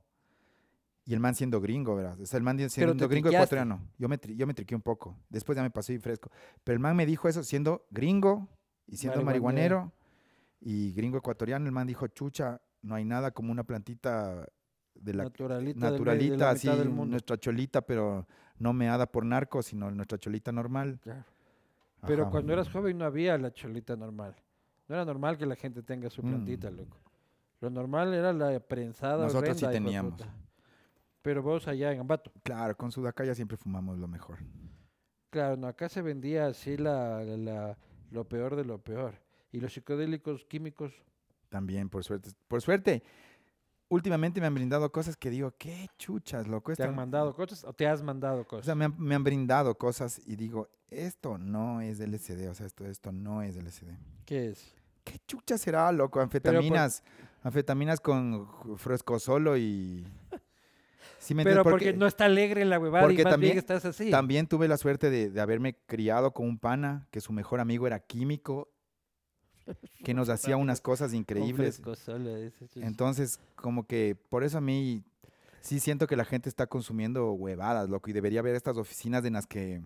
Y el man siendo gringo, ¿verdad? O sea, el man siendo gringo triqueaste. ecuatoriano. Yo me, yo me triqué un poco. Después ya me pasó y fresco. Pero el man me dijo eso siendo gringo y siendo Marihuanero. y gringo ecuatoriano. El man dijo, chucha, no hay nada como una plantita de la naturalita, del me- de naturalita, la así, mitad del mundo. nuestra cholita, pero no meada por narco, sino nuestra cholita normal. Claro. Pero Ajá. cuando eras joven no había la cholita normal. No era normal que la gente tenga su plantita, Mm. loco. Lo normal era la prensada Nosotros sí horrenda, de teníamos. Pero vos allá en Ambato. Claro, con Sudacaya siempre fumamos lo mejor. Claro, no, acá se vendía así la, la- la- lo peor de lo peor. Y los psicodélicos químicos, También, por suerte. Por suerte, últimamente me han brindado cosas que digo, qué chuchas, loco. ¿te han no-". mandado cosas o te has mandado O cosas? sea, me han, me han brindado cosas y digo, esto no es LSD, o sea, esto, esto no es LSD. ¿Qué es? ¿Qué chucha será, loco? Anfetaminas, anfetaminas con fresco solo y... ¿Sí me Pero porque, no está alegre la huevada y porque bien también- estás así. También tuve la suerte de, de haberme criado con un pana que su mejor amigo era químico, que nos hacía unas cosas increíbles. Entonces, como que por eso a mí sí siento que la gente está consumiendo huevadas, loco, y debería haber estas oficinas en las que...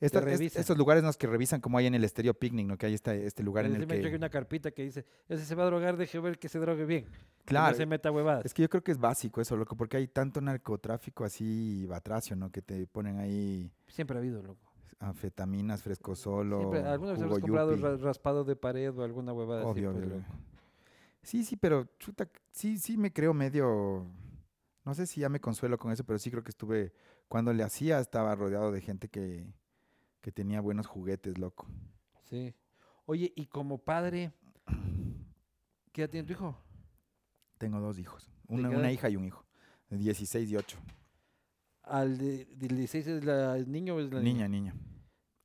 esta- estos lugares en los que revisan como hay en el Estéreo Picnic, ¿no? Que hay esta, este lugar en el que... una carpita que dice, ese se va a drogar, deje ver que se drogue bien. que Claro, No se meta huevadas. es que yo creo que es básico eso, loco, porque hay tanto narcotráfico así batracio, ¿no? Que te ponen ahí Siempre ha habido, loco. anfetaminas, fresco solo, Siempre, ¿Alguna vez habrás comprado raspado de pared o alguna huevada así? Obvio, pues, loco? Sí, sí, pero chuta, sí, sí me creo medio. No sé si ya me consuelo con eso, pero sí creo que estuve. Cuando le hacía, estaba rodeado de gente que, que tenía buenos juguetes, loco. Sí. Oye, y como padre, ¿qué edad tiene tu hijo? Tengo dos hijos, una, una hija y un hijo, de 16 y 8. ¿Al de, del 16 es la, el niño o es la Niña, niña.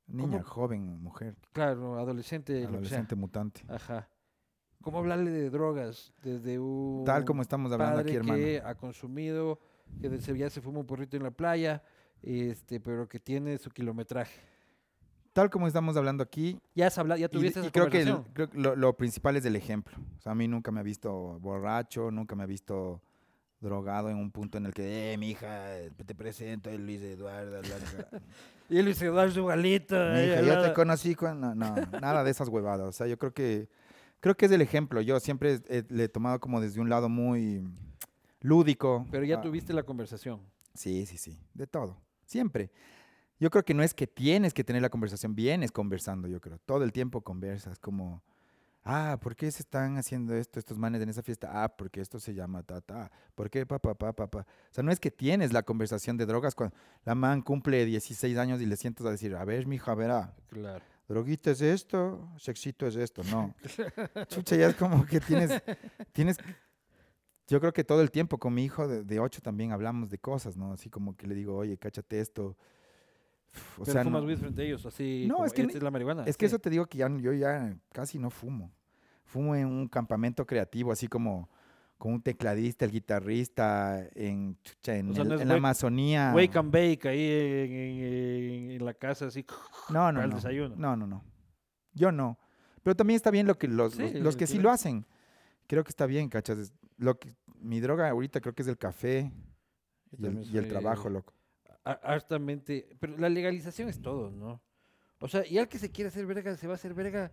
Niña, ¿Cómo? joven, mujer, Claro, adolescente, adolescente mutante. Ajá. ¿Cómo hablarle de drogas desde un Tal como estamos hablando padre aquí, hermano. que ha consumido, que de- se- ya se fuma un porrito en la playa, este, pero que tiene su kilometraje? Tal como estamos hablando aquí, Ya has hablado, ya tuviste y esa creo que el- conversación. creo que lo, lo principal es el ejemplo. O sea, a mí nunca me ha visto borracho, nunca me ha visto drogado en un punto en el que, eh, mi hija, te presento a Luis Eduardo. bla, bla, bla". Y dar su galito. Mi hija, yo lado". te conocí cuando... No, no, nada de esas huevadas. O sea, yo creo que, creo que es el ejemplo. Yo siempre eh, le he tomado como desde un lado muy lúdico. Pero ya Ah, tuviste la conversación. Sí, sí, sí, de todo. Siempre. Yo creo que no es que tienes que tener la conversación, vienes conversando, yo creo. Todo el tiempo conversas, como, ah, ¿por qué se están haciendo esto estos manes en esa fiesta? Ah, porque esto se llama ta, ta. ¿Por qué pa, pa, pa, pa, pa? O sea, no es que tienes la conversación de drogas cuando la man cumple 16 años y le sientas a decir, a ver, mija, verá, Claro. droguita es esto, sexito es esto. No. Chucha, ya es como que tienes, tienes, yo creo que todo el tiempo con mi hijo de, de 8 también hablamos de cosas, ¿no? Así como que le digo, oye, cáchate esto. O pero sea, fumas no- weed frente a ellos, así No, como, es que "Esta ni- es la marihuana. es que sí. eso te digo que ya, yo ya casi no fumo. Fumo en un campamento creativo, así como con un tecladista, el guitarrista, en, chucha, en, O sea, el- no es en la Amazonía. Wake and bake ahí en, en- la casa, así. No, no, para el no. desayuno. No, no, no. Yo no. Pero también está bien lo que los, Sí, los, los que sí lo hacen. Creo que está bien, cachas. Lo que, mi droga ahorita creo que es el café y el, y trabajo, loco. Hartamente. Pero la legalización es todo, ¿no? O sea, y al que se quiere hacer verga, se va a hacer verga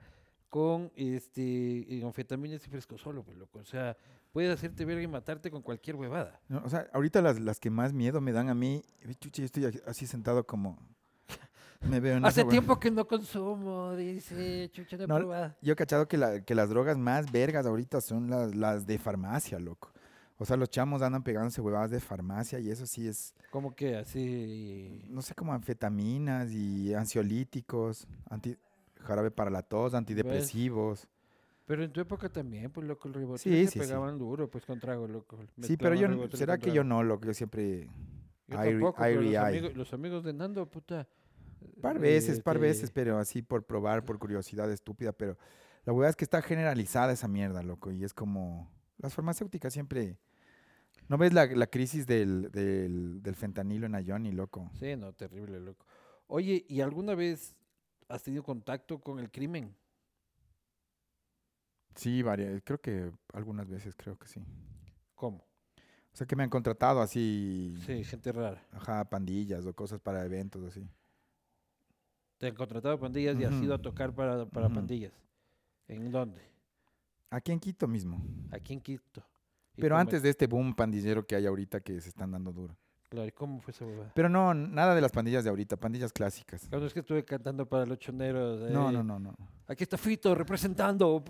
con este anfetaminas y fresco solo, pues, loco. O sea, puedes hacerte verga y matarte con cualquier huevada. No, o sea, ahorita las, las que más miedo me dan a mí, eh, chucha, yo estoy así sentado como... Me veo en Hace esa tiempo que no consumo, dice, chucha, he No. Yo he cachado que, la- que las drogas más vergas ahorita son las, las de farmacia, loco. O sea, los chamos andan pegándose huevadas de farmacia y eso sí es, Como que así. no sé, como anfetaminas y ansiolíticos, anti, jarabe para la tos, antidepresivos. Pero en tu época también, pues, loco, el ribotril Sí, se sí, sí. pegaban duro, pues, con trago, loco. Sí, pero yo, ¿será que yo no, loco? Yo siempre, Yo tampoco, los, amigos, los amigos de Nando, puta. par veces, par este, veces, pero así por probar, por curiosidad estúpida, pero la verdad es que está generalizada esa mierda, loco, y es como, las farmacéuticas siempre... ¿No ves la, la crisis del, del, del fentanilo en Ayoni, loco? Sí, no, terrible, loco. Oye, ¿y alguna vez has tenido contacto con el crimen? Sí, varias, creo que algunas veces creo que sí. ¿Cómo? O sea, que me han contratado así, Sí, gente rara. ajá, pandillas o cosas para eventos así. Te han contratado pandillas y has ido a tocar para, para pandillas. ¿En dónde? Aquí en Quito mismo. Aquí en Quito. ¿Y Pero antes es? de este boom pandillero que hay ahorita que se están dando duro. Claro, ¿y cómo fue esa huevada? Pero no, nada de las pandillas de ahorita, pandillas clásicas. Cuando es que estuve cantando para los choneros. No, eh, no, no, no. Aquí está Fito representando.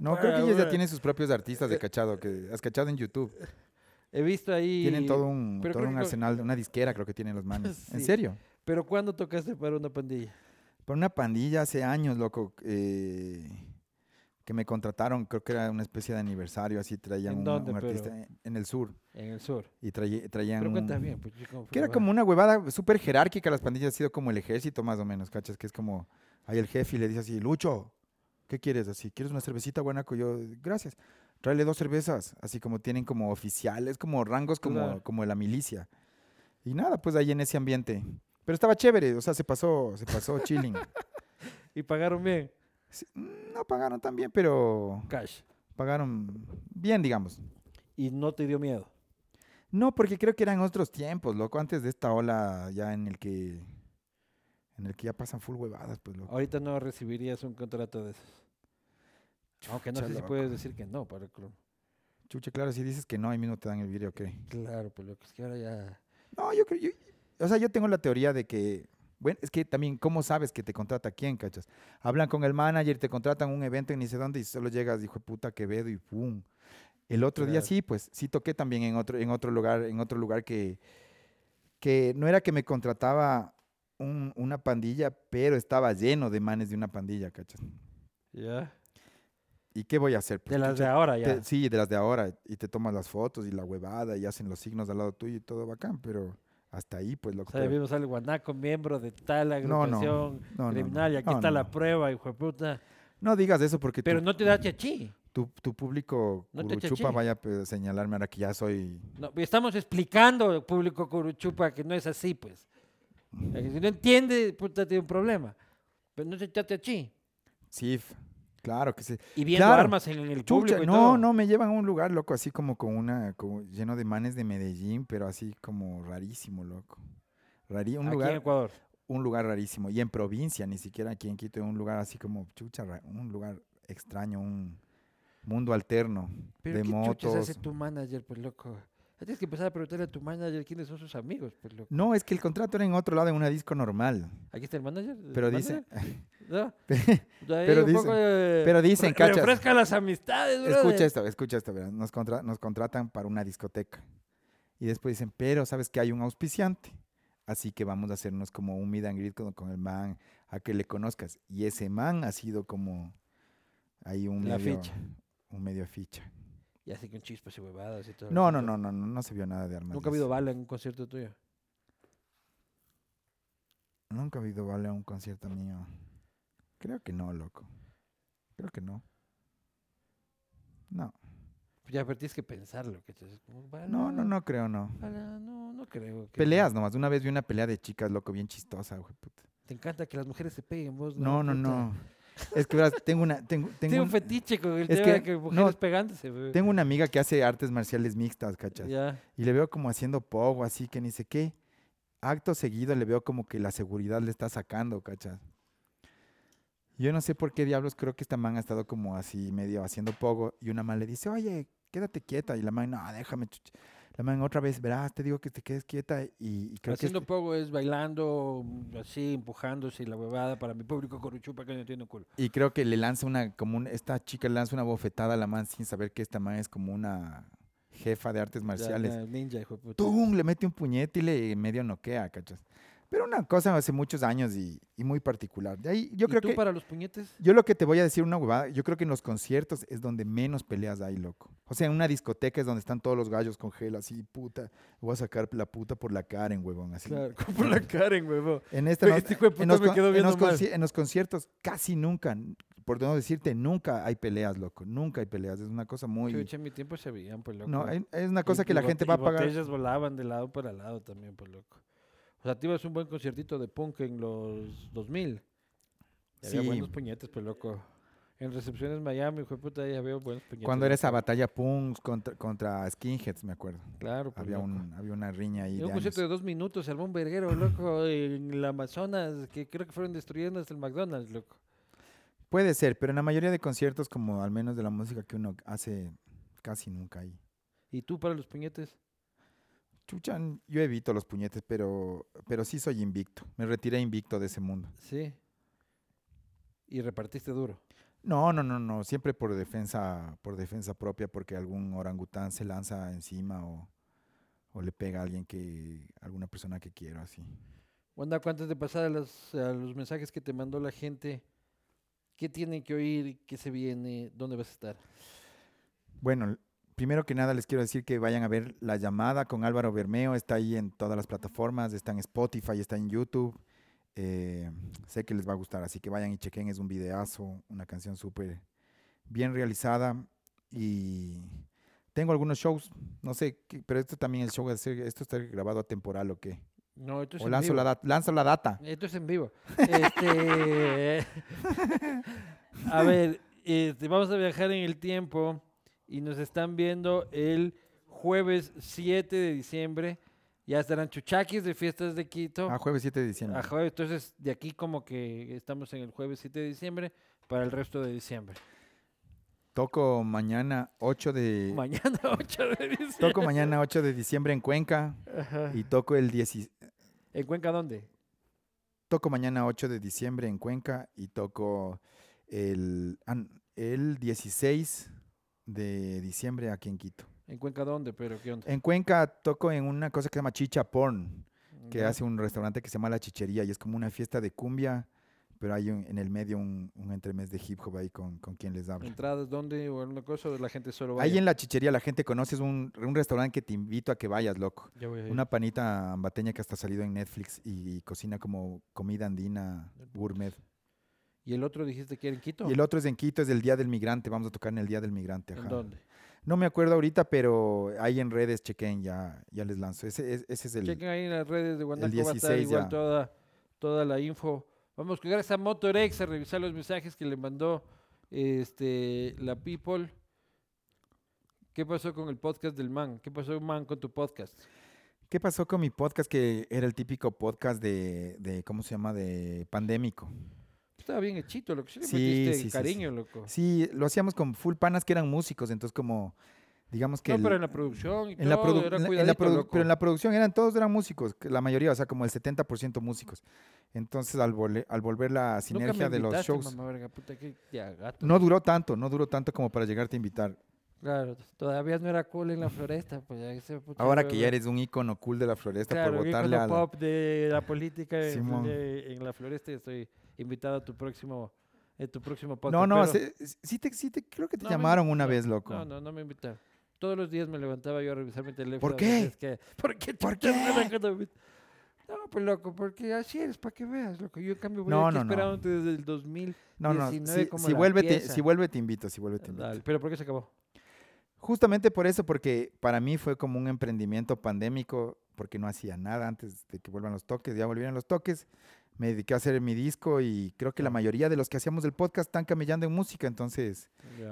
No, creo que ellos ya güey. tienen sus propios artistas de cachado, que has cachado en YouTube. He visto ahí. Tienen todo un, pero todo creo un que- arsenal, una disquera creo que tienen los manes. ¿En Sí. serio? Pero ¿cuándo tocaste para una pandilla? Por una pandilla hace años, loco, eh, que me contrataron, creo que era una especie de aniversario, así traían ¿En un, dónde, un artista pero? en- el sur En el sur. y traían Pero un- cuenta bien, pues, que era como una huevada súper jerárquica, las pandillas ha sido como el ejército más o menos, ¿cachas? Que es como, hay el jefe y le dice así, Lucho, ¿qué quieres? Así, ¿quieres una cervecita, guanaco? Yo, gracias. Tráele dos cervezas, así como tienen como oficiales, como rangos como, Claro. como de la milicia. Y nada, pues ahí en ese ambiente. Pero estaba chévere, o sea, se pasó, se pasó chilling. Y pagaron bien. No pagaron tan bien, pero Cash. pagaron bien, digamos. Y no te dio miedo. No, porque creo que eran otros tiempos, loco, antes de esta ola ya en el que en el que ya pasan full huevadas, pues loco. Ahorita no recibirías un contrato de esos. Aunque no Chucha, sé si loco. puedes decir que no para el club. Chuche, claro, si dices que no, ahí mismo te dan el video, ¿qué? Claro, pues lo que es que ahora ya. No, yo creo, yo- o sea, yo tengo la teoría de que, bueno, es que también, ¿cómo sabes que te contrata quién, cachas? Hablan con el manager, te contratan un evento en ni sé dónde y solo llegas, dijo puta Quevedo y pum. El otro día sí, pues, sí toqué también en otro, en otro lugar, en otro lugar que, que no era que me contrataba un- una pandilla, pero estaba lleno de manes de una pandilla, cachas. Ya. ¿Y qué voy a hacer? Pues, De las de ahora te- ya. sí, de las de ahora. Y te tomas las fotos y la huevada y hacen los signos al lado tuyo y todo bacán, pero hasta ahí, pues, lo O que sea, vimos al guanaco, miembro de tal No, no, agrupación no, no, criminal, y aquí no, está no, la no. prueba, hijo de puta. No digas eso porque Pero tu, no te da chachi. tu, tu público No curuchupa vaya a señalarme ahora que ya soy... No, estamos explicando, público curuchupa, que no es así, pues. Si no entiende, puta, tiene un problema. Pero no se trata chi. Sif. Claro que sí. Y viendo Claro. armas en, el Chucha, público y no, todo. no, me llevan a un lugar, loco, así como con una... como lleno de manes de Medellín, pero así como rarísimo, loco. Rarí, un Aquí lugar... en Ecuador. un lugar rarísimo. Y en provincia, ni siquiera aquí en Quito, un lugar así como chucha, un lugar extraño, un mundo alterno Pero de ¿qué motos. hace tu manager, pues, loco? Tienes que empezar a preguntarle a tu manager quiénes son sus amigos, pues, loco. No, es que el contrato era en otro lado, en una disco normal. Aquí está el manager. ¿el Pero manager? dice, pero dicen- de- pero dicen, cachas. Refresca las amistades, escucha brother. esto, escucha esto, nos, contra- nos contratan para una discoteca. Y después dicen, pero sabes que hay un auspiciante. Así que vamos a hacernos como un meet and greet con, con el man, a que le conozcas. Y ese man ha sido como ahí un La medio, ficha. un medio ficha. Y así con chispas y huevadas y todo. No, no, no, no, no, no se vio nada de armas. Nunca ha habido bala en un concierto tuyo. Nunca ha habido bala en un concierto mío. Creo que no, loco. Creo que no. No, Ya, pero tienes que pensarlo. Que es como, bala, no, no, no creo, no. bala, no, no creo. que- Peleas nomás. Una vez vi una pelea de chicas, loco, bien chistosa, güey, puta. Te encanta que las mujeres se peguen, vos. No, no, puta. no. Es que verás, tengo una, tengo, tengo, un un- fetiche con el es tema que- de que mujeres no, pegándose. tengo una amiga que hace artes marciales mixtas, ¿cachas? Y le veo como haciendo pogo, así que ni sé qué. Acto seguido le veo como que la seguridad le está sacando, ¿cachas? Yo no sé por qué diablos creo que esta man ha estado como así medio haciendo pogo y una man le dice, oye, quédate quieta. Y la man, no, déjame. chuch". La man otra vez, verás, te digo que te quedes quieta. Y, y creo Haciendo que... este poco es bailando, mm, así, empujándose y la huevada para mi público coruchupa que no tiene culo. Y creo que le lanza una, como un- esta chica le lanza una bofetada a la man sin saber que esta man es como una jefa de artes Ya, marciales. ya, ninja, hijo de puta. ¡Tum! Le mete un puñete y le medio noquea, ¿cachas? Pero una cosa hace muchos años y, y muy particular. De ahí, yo ¿Y creo tú que... para los puñetes? Yo lo que te voy a decir una huevada, yo creo que en los conciertos es donde menos peleas hay, loco. O sea, en una discoteca es donde están todos los gallos con gel, así, puta, voy a sacar la puta por la cara en huevón, así. Claro, por la Karen, huevo. En, esta no- Este en, los, me con- quedó en viendo los mal. conci- en los conciertos casi nunca, por no decirte, nunca hay peleas, loco. Nunca hay peleas, es una cosa muy... Chucha, en mi tiempo se veían, pues loco. No, es una Y- cosa que la gente va a pagar. botellas volaban de lado para lado también, pues loco. O sea, te ibas un buen conciertito de punk en los 2000. Y había Sí. buenos puñetes, pues loco. En recepciones Miami, de puta, ya había buenos puñetes. Cuando era esa batalla punks contra, contra skinheads, me acuerdo. Claro, pues Había, loco. un, había una riña ahí. En de un concierto de dos minutos, armó un verguero, loco, en el Amazonas, que creo que fueron destruyendo hasta el McDonald's, loco. Puede ser, pero en la mayoría de conciertos, como al menos de la música que uno hace, casi nunca hay. ¿Y tú para los puñetes? Chucha, yo evito los puñetes, pero, pero sí soy invicto. Me retiré invicto de ese mundo. Sí. Y repartiste duro. No, no, no, no. Siempre por defensa, por defensa propia, porque algún orangután se lanza encima o, o le pega a alguien que, alguna persona que quiero, así. Wanda, antes de pasar a los, a los mensajes que te mandó la gente, ¿qué tienen que oír? ¿Qué se viene? ¿Dónde vas a estar? Bueno, primero que nada les quiero decir que vayan a ver La Llamada con Álvaro Bermeo. Está ahí en todas las plataformas, está en Spotify, está en YouTube. Eh, sé que les va a gustar, así que vayan y chequen. Es un videazo, una canción súper bien realizada. Y tengo algunos shows, no sé, pero esto también el show, esto está grabado a temporal o qué. No, esto es O en lanzo vivo. la, lanzo la data. Esto es en vivo. Este, a ver, este, vamos a viajar en el tiempo y nos están viendo el jueves 7 de diciembre. Ya estarán chuchaquis de fiestas de Quito. Ah, jueves 7 de diciembre. A jueves, entonces de aquí como que estamos en el jueves 7 de diciembre para el resto de diciembre. Toco mañana 8 de... Mañana 8 de diciembre. Toco mañana 8 de diciembre en Cuenca Ajá. y toco el 10, ¿En Cuenca dónde? toco mañana 8 de diciembre en Cuenca y toco el, an- el 16 de diciembre aquí en Quito. ¿En Cuenca dónde? Pero ¿qué onda? En Cuenca toco en una cosa que se llama Chicha Porn, que hace un restaurante que se llama La Chichería y es como una fiesta de cumbia, pero hay un- en el medio un, un entremés de hip hop ahí con, con quien les habla. ¿Entradas dónde o alguna cosa? ¿O la gente solo va? Ahí en La Chichería la gente conoce, es un, un restaurante que te invito a que vayas, loco. Ya voy a ir. Una panita ambateña que hasta ha salido en Netflix y, cocina como comida andina, gourmet. ¿Y el otro dijiste que era en Quito? Y el otro es en Quito, es el Día del Migrante. Vamos a tocar en el Día del Migrante. ¿En ajá. dónde? No me acuerdo ahorita, pero ahí en redes chequen, ya, ya les lanzo. Ese, es- ese es el... Chequen ahí en las redes de Guanaco, va a estar 16 igual ya. toda, toda la info. Vamos a llegar a Motorex a revisar los mensajes que le mandó este, la People. ¿Qué pasó con el podcast del man? ¿Qué pasó, man, con tu podcast? ¿Qué pasó con mi podcast que era el típico podcast de, de ¿cómo se llama? De pandémico. Estaba bien hechito, lo que sí le Sí, metiste sí, sí, cariño, loco. Sí, lo hacíamos con full panas que eran músicos, entonces como, digamos que... no, el- pero en la producción y en la produ- era en la- produ- loco. pero en la producción eran todos eran músicos, la mayoría, o sea, como el 70% músicos. Entonces, al, volver- al volver la sinergia de los shows, mamá verga, puta, qué ya, gato. no duró tanto, no duró tanto como para llegarte a invitar. Claro, todavía no era cool en la floresta. Pues, ya ese puta Ahora que ya eres un ícono cool de la floresta Claro, por votarle a la- pop de la política en, de- en la floresta. Estoy invitado a tu próximo, en tu próximo podcast. No, no, pero- sí te, sí te- creo que te No llamaron una no, vez, loco. No, no, no me invitaron. Todos los días me levantaba yo a revisar mi teléfono. ¿Por qué? que- ¿Por qué? ¿Por qué? no No, pues loco, porque así eres, para que veas, loco. Yo en cambio voy No, aquí no, no. esperándote desde el 2000. No, no, 19 si, como si la vuelve, te, si vuelve te invito, si vuelve te invito. Dale, Pero ¿por qué se acabó? Justamente por eso, porque para mí fue como un emprendimiento pandémico, porque no hacía nada antes de que vuelvan los toques, ya volvieron los toques, me dediqué a hacer mi disco y creo que la mayoría de los que hacíamos el podcast están camellando en música, entonces,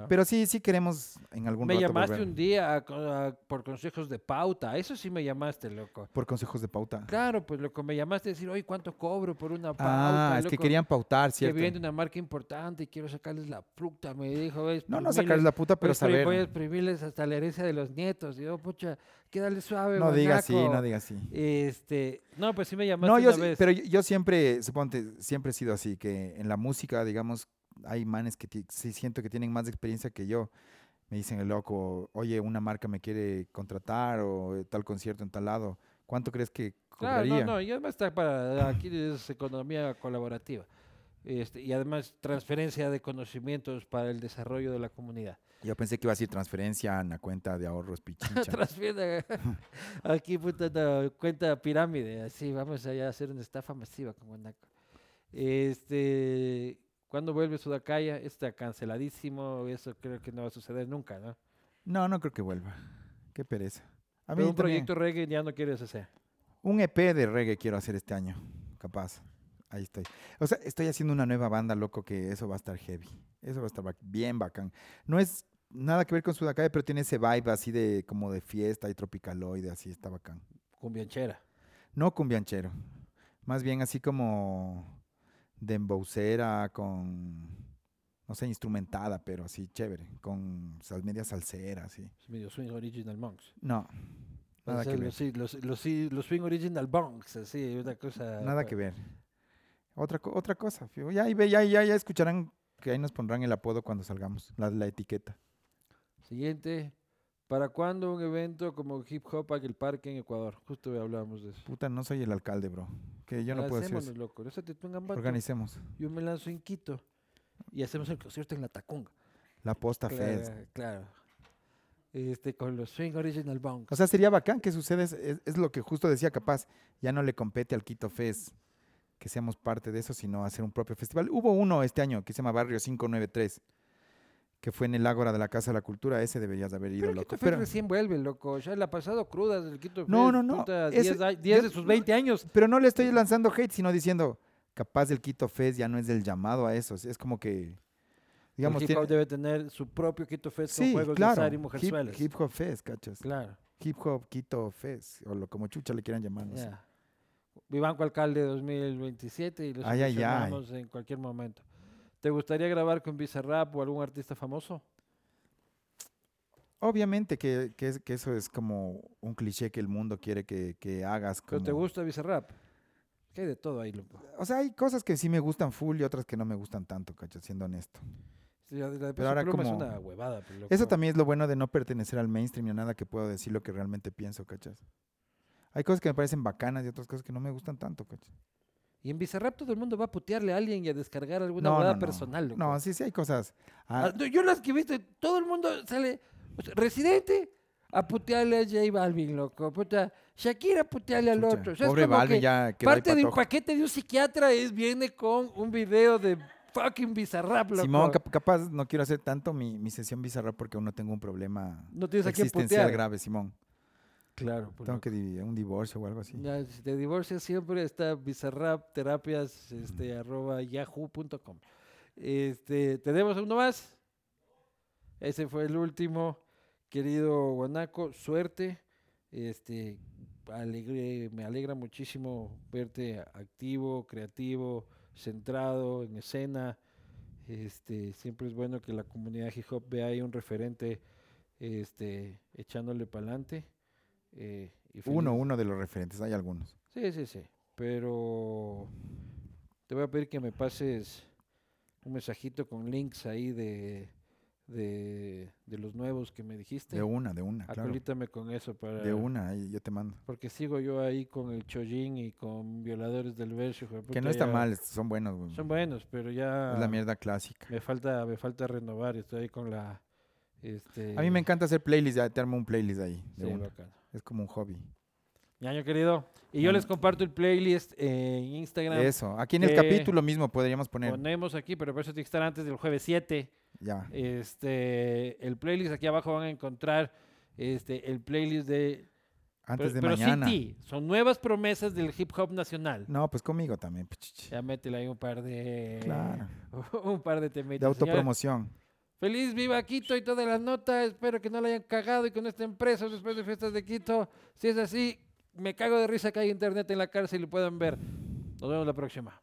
pero sí, sí queremos en algún me rato llamaste volver. un día a co- a- por consejos de pauta. Eso sí me llamaste, loco. por consejos de pauta. Claro, pues loco, me llamaste a decir, oye, ¿cuánto cobro por una pauta? Ah, es que querían pautar, que ¿cierto? viene de una marca importante y quiero sacarles la fruta. Me dijo, "Ves, No, no sacarles la puta, pero saber. Voy a exprimirles hasta la herencia de los nietos. Y yo, pucha, quédale suave, No digas así, guanaco". no digas así. Este, no, pues sí me llamaste No, yo una vez. pero yo, yo siempre, suponte, siempre he sido así, que en la música, digamos, hay manes que sí siento que tienen más experiencia que yo. Me dicen el loco, oye, una marca me quiere contratar o eh, tal concierto en tal lado. ¿Cuánto crees que Claro, cobraría? no, no, y además está para, aquí es economía colaborativa. Este, y además transferencia de conocimientos para el desarrollo de la comunidad. Yo pensé que iba a decir transferencia a una cuenta de ahorros pichincha. Aquí puta una cuenta pirámide, así vamos allá a hacer una estafa masiva con Guanaco. Este, ¿cuándo vuelve Sudacaya? Está canceladísimo, eso creo que no va a suceder nunca, ¿no? no, no creo que vuelva. Qué pereza. A mí Pero un también. proyecto reggae ya no quieres hacer. Un EP de reggae quiero hacer este año, capaz. Ahí estoy. O sea, estoy haciendo una nueva banda, loco, que eso va a estar heavy. Eso va a estar bien bacán. No es nada que ver con Sudacaya, pero tiene ese vibe así de como de fiesta y tropicaloide, así está bacán. Cumbianchera. No cumbianchero, más bien así como de emboucera con, no sé, instrumentada, pero así chévere, con sal, media salsera, así. Medio swing original monks. No, Nada O sea, que ver. los, los Swing Original Bonks, así, una cosa. Nada que ver. Otra, otra cosa. Ya, ya, ya, ya escucharán que ahí nos pondrán el apodo cuando salgamos, la, la etiqueta. Siguiente. ¿Para cuándo un evento como Hip Hop en el Parque en Ecuador? Justo hablábamos de eso. Puta, no soy el alcalde, bro. Que yo no puedo decir eso. loco. Lánzate tú en Ambato, Organicemos. Yo me lanzo en Quito. Y hacemos el concierto en La Tacunga. La posta Fest. Claro, claro. Este, con los Swing Original Bonks. O sea, sería bacán que suceda, es, es- es lo que justo decía capaz, ya no le compete al Quito Fest que seamos parte de eso, sino hacer un propio festival. Hubo uno este año que se llama Barrio 593, que fue en el Ágora de la Casa de la Cultura, ese deberías haber ido, Pero el loco. Quito Fest Pero, recién vuelve, loco. Ya le ha pasado crudas el Quito Fest. No, no, no, puta, ese- 10 a- 10 yo- de sus 20 años. pero no le estoy lanzando hate, sino diciendo, capaz el Quito Fest ya no es del llamado a eso, es como que, digamos, el hip tiene- hop debe tener su propio Quito Fest con sí, juegos claro, de azar y hip, mujerzuelas. hip Hop Fest, ¿cachas? Claro, Hip Hop Quito Fest, o lo, como chucha le quieran llamar, no sé. ya. Vivanco Alcalde 2027 y lo Ay, ay, en cualquier momento. ¿Te gustaría grabar con Bizarrap o algún artista famoso? Obviamente que, que es- que eso es como un cliché que el mundo quiere que, que hagas. ¿Pero te como- gusta Bizarrap? Que hay de todo ahí, loco. O sea, hay cosas que sí me gustan full y otras que no me gustan tanto, cacho, siendo honesto. Sí, la Pero ahora como- es una huevada. pues, Eso también es lo bueno de no pertenecer al mainstream ni a nada que puedo decir lo que realmente pienso, cachas. Hay cosas que me parecen bacanas y otras cosas que no me gustan tanto, cachas. Y en Bizarrap todo el mundo va a putearle a alguien y a descargar alguna No, no, no. personal, loco. No, sí, sí hay cosas. Ah, Ah, yo las que he visto, todo el mundo sale. o sea, Residente a putearle a J Balvin, loco. Puta, Shakira a putearle al otro. O sea, Pobre Balvin que ya parte de un paquete de un psiquiatra es viene con un video de fucking Bizarrap, loco. Simón, cap- capaz no quiero hacer tanto mi, mi sesión bizarra porque aún no tengo un problema No tienes existencial grave, Simón. Claro, pues, Tengo loco. que dividir un divorcio o algo así. Ya, si te divorcias siempre está Bizarrap terapias este, arroba yahoo.com. Este, ¿Tenemos uno más? Ese fue el último. Querido Guanaco, suerte. Este, alegre, me alegra muchísimo verte activo, creativo, centrado en escena. Este, siempre es bueno que la comunidad hip hop vea ahí un referente este, echándole para adelante. Eh, Uno, uno de los referentes, hay algunos. Sí, sí, sí. Pero te voy a pedir que me pases un mensajito con links ahí de, de, de los nuevos que me dijiste. De una, de una, claro. Acolítame con eso para... De una, yo te mando. Porque sigo yo ahí con el Chojin y con Violadores del Verso. Que no está mal, son buenos. Son buenos, pero ya... Es la mierda clásica. Me falta, me falta renovar. Estoy ahí con la... Este, A mí me encanta hacer playlists, ya te armo un playlist ahí. de Sí, una. Es como un hobby. Ñaño querido. Y yo les comparto el playlist en Instagram. Eso, aquí en el capítulo mismo podríamos poner. Ponemos aquí, pero por eso tiene que estar antes del jueves 7. Ya. Este, el playlist aquí abajo van a encontrar este, el playlist de. Antes pero, de pero mañana. sí, son nuevas promesas del hip hop nacional. No, pues conmigo también. pichichi. Ya métele ahí un par de. Claro. un par de temitas. De Señores, autopromoción. Feliz viva Quito y todas las notas. Espero que no la hayan cagado y que no estén presos después de fiestas de Quito. Si es así, me cago de risa que hay internet en la cárcel y lo puedan ver. Nos vemos la próxima.